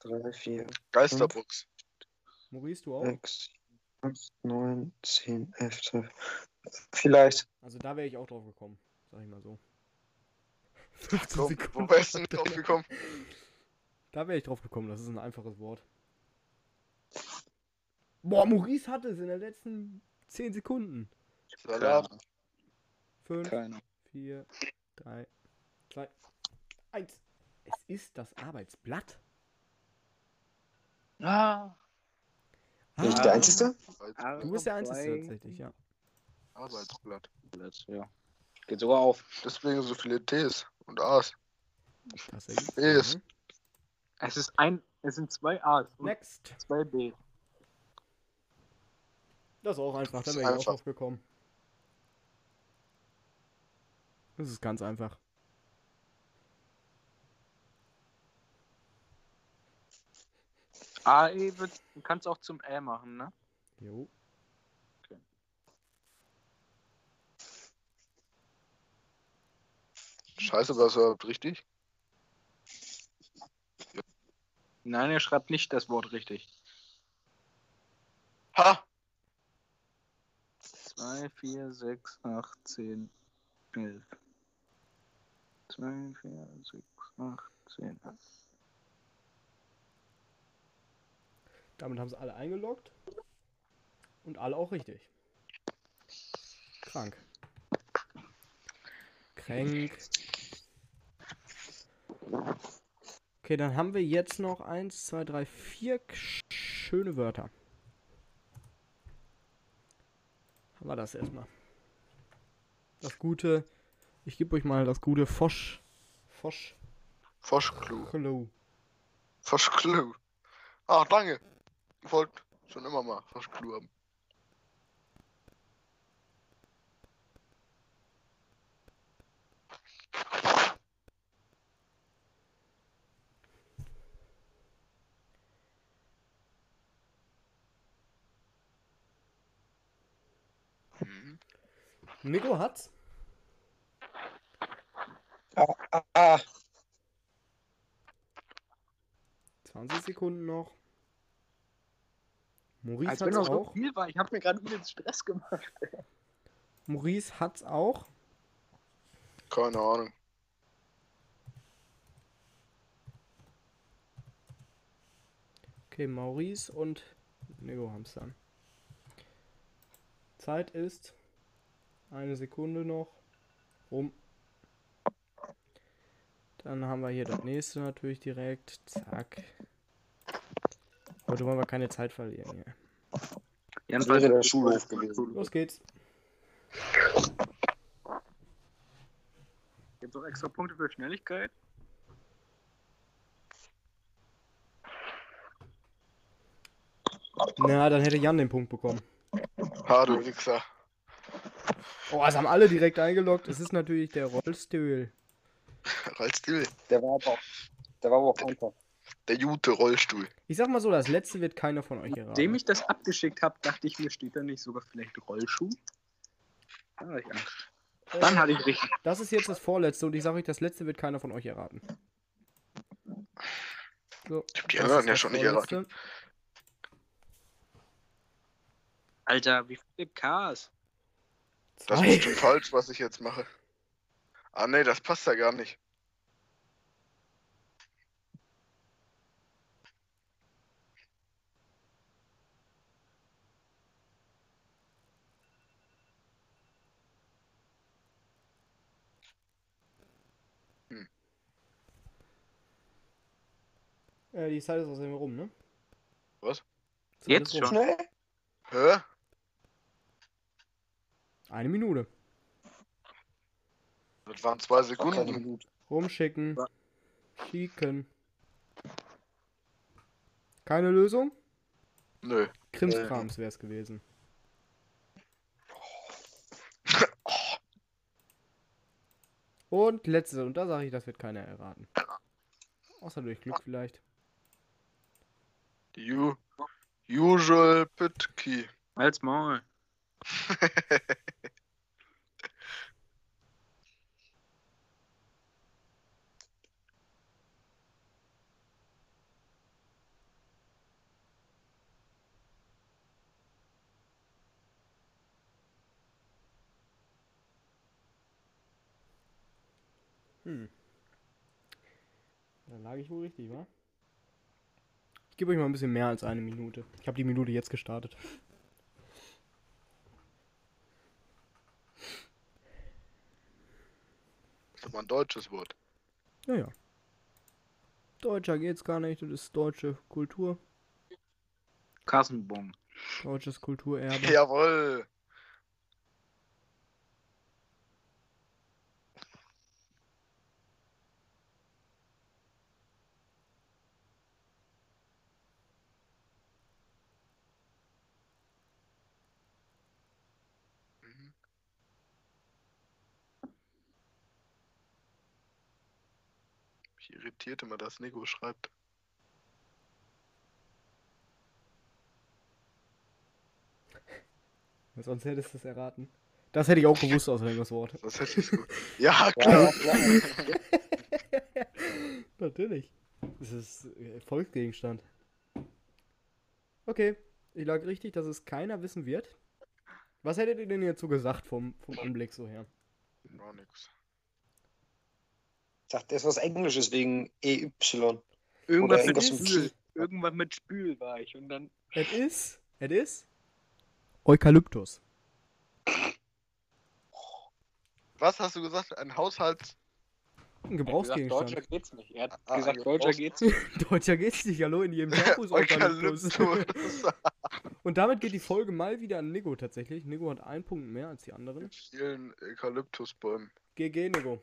3, 4, Geisterbox. Maurice, du auch? 6, 8, 9, 10, 11, 12. Vielleicht. Also da wäre ich auch drauf gekommen, sag ich mal so. 15 Komm, Sekunden. wo wärst du denn drauf gekommen? Da wäre ich drauf gekommen, das ist ein einfaches Wort. Boah, Maurice hatte es in den letzten 10 Sekunden. Salat. 5, Keine. 4, 3, 2, 1. Es ist das Arbeitsblatt. Ah. Bin ich der Einzige? Du bist der Einzige tatsächlich, ja. Arbeitsblatt. Ja. Geht sogar auf. Deswegen so viele Ts und A's. Bs. Ne? Es ist ein. Es sind zwei A's und Next. zwei B. Das ist auch einfach, da wäre ich auch drauf gekommen. Das ist ganz einfach. AE wird, du kannst auch zum Ä machen, ne? Jo. Scheiße, war das überhaupt richtig? Nein, er schreibt nicht das Wort richtig. Ha! 2, 4, 6, 8, 10, 11. 2, 4, 6, 8, 10. Damit haben sie alle eingeloggt. Und alle auch richtig. Krank. Kränk. Okay, dann haben wir jetzt noch 1, 2, 3, 4 schöne Wörter. Haben wir das erstmal. Das gute, ich gebe euch mal das gute Fosch. Fosch. Foschklu. Foschklu. Ah, danke. Ich wollte schon immer mal Foschklu haben. Nico hat's. Ah, ah, ah. 20 Sekunden noch. Maurice Als wenn hat's noch so auch. viel war. Ich habe mir gerade übelst Stress gemacht. Maurice hat's auch. Keine Ahnung. Okay, Maurice und Nico haben's dann. Zeit ist eine Sekunde noch. Rum. Dann haben wir hier das nächste natürlich direkt. Zack. Heute wollen wir keine Zeit verlieren hier. Das wäre der Schulhof gewesen. Los geht's. Gibt auch extra Punkte für Schnelligkeit? Na, dann hätte Jan den Punkt bekommen. Ha, du Wichser. Oh, es haben alle direkt eingeloggt. Es ist natürlich der Rollstuhl. Rollstuhl. Der war aber auch, der war aber auch einfach. Der gute Rollstuhl. Ich sag mal so, das letzte wird keiner von euch Nachdem erraten. ich das abgeschickt habe, dachte ich mir, steht da nicht sogar vielleicht Rollschuh? Ich Angst. Dann hatte ich richtig. Das ist jetzt das vorletzte und ich sage euch, das letzte wird keiner von euch erraten. So, Die das anderen ist ja das schon nicht vorletzte. erraten. Alter, wie viele Ks? Das ist bestimmt falsch, was ich jetzt mache. Ah, nee, das passt ja gar nicht. Äh, die Zeit ist außerdem rum, ne? Was? Zeit Jetzt schon? Schnell? Hä? Eine Minute. Das waren zwei Sekunden. Minute. Rumschicken. Schicken. Keine Lösung? Nö. Krimskrams wäre es gewesen. Und letzte, und da sage ich, das wird keiner erraten. Außer durch Glück vielleicht. U usual Pit Key. Als Maul. Hm. Da lag ich wohl richtig, wa? Ich gebe euch mal ein bisschen mehr als eine Minute. Ich habe die Minute jetzt gestartet. Das ist aber ein deutsches Wort. Ja, ja. Deutscher geht's gar nicht, das ist deutsche Kultur. Kassenbon. Deutsches Kulturerbe. Jawohl. Irritiert immer, dass Nico schreibt. Sonst hättest du es erraten. Das hätte ich auch gewusst außerdem das Wort. Das hätte ich so. Ja, klar. Natürlich. Das ist äh, Volksgegenstand. Okay, ich lag richtig, dass es keiner wissen wird. Was hättet ihr denn hierzu gesagt vom, vom Anblick so her? War nix. Ich dachte, das ist was Englisches wegen EY. Irgendwas Oder mit irgendwas mit Spül. Irgendwas mit Spül war ich. Und dann. Es ist, es ist Eukalyptus. Was hast du gesagt? Ein Haushalt. Ein gesagt, Gebrauchsgegenstand. Deutscher geht's nicht. Er hat Ah, gesagt, Deutscher geht's nicht. Deutscher geht's nicht, hallo, in jedem ist Eukalyptus. Eukalyptus. Und damit geht die Folge mal wieder an Nico tatsächlich. Nico hat einen Punkt mehr als die anderen. Mit vielen Eukalyptusbäumen. GG, Nico.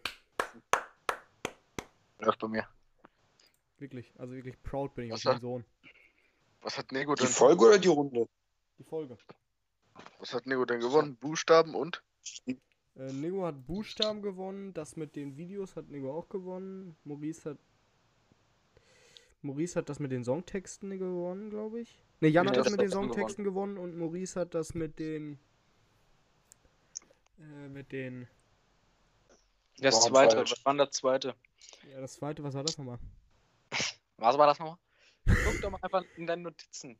Läuft bei mir. Wirklich, also wirklich proud bin ich auf Was meinen hat- Sohn. Was hat Nego Die denn? Folge oder die Runde? Die Folge. Was hat Nego denn gewonnen? Buchstaben und? Äh, Nico hat Buchstaben gewonnen, das mit den Videos hat Nico auch gewonnen. Maurice hat. Maurice hat das mit den Songtexten gewonnen, glaube ich. Ne, Jan Ich hat das mit den das gewonnen. Songtexten gewonnen und Maurice hat das mit den. Äh, mit den. Das zweite. Was war das zweite? Ja, das zweite, was war das nochmal? Was war das nochmal? Guck doch mal einfach in deinen Notizen.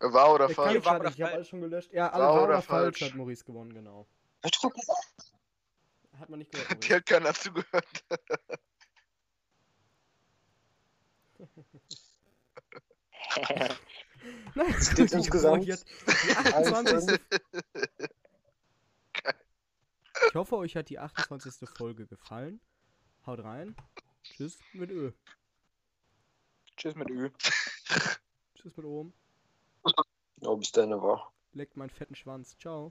Wahr oder falsch? schreiben, oder ich habe alles schon gelöscht. Ja, alle Wahr wahr oder oder falsch falsch? hat Maurice gewonnen, genau. Hat man nicht gehört. Die hat keiner zugehört. Nein, ich hoffe, insgesamt euch hat die 28. Ich hoffe, euch hat die 28. Folge gefallen. Haut rein. Tschüss mit Ö. Tschüss mit Ü. Tschüss mit Ohm. Ja, bis dann war. Leckt meinen fetten Schwanz. Ciao.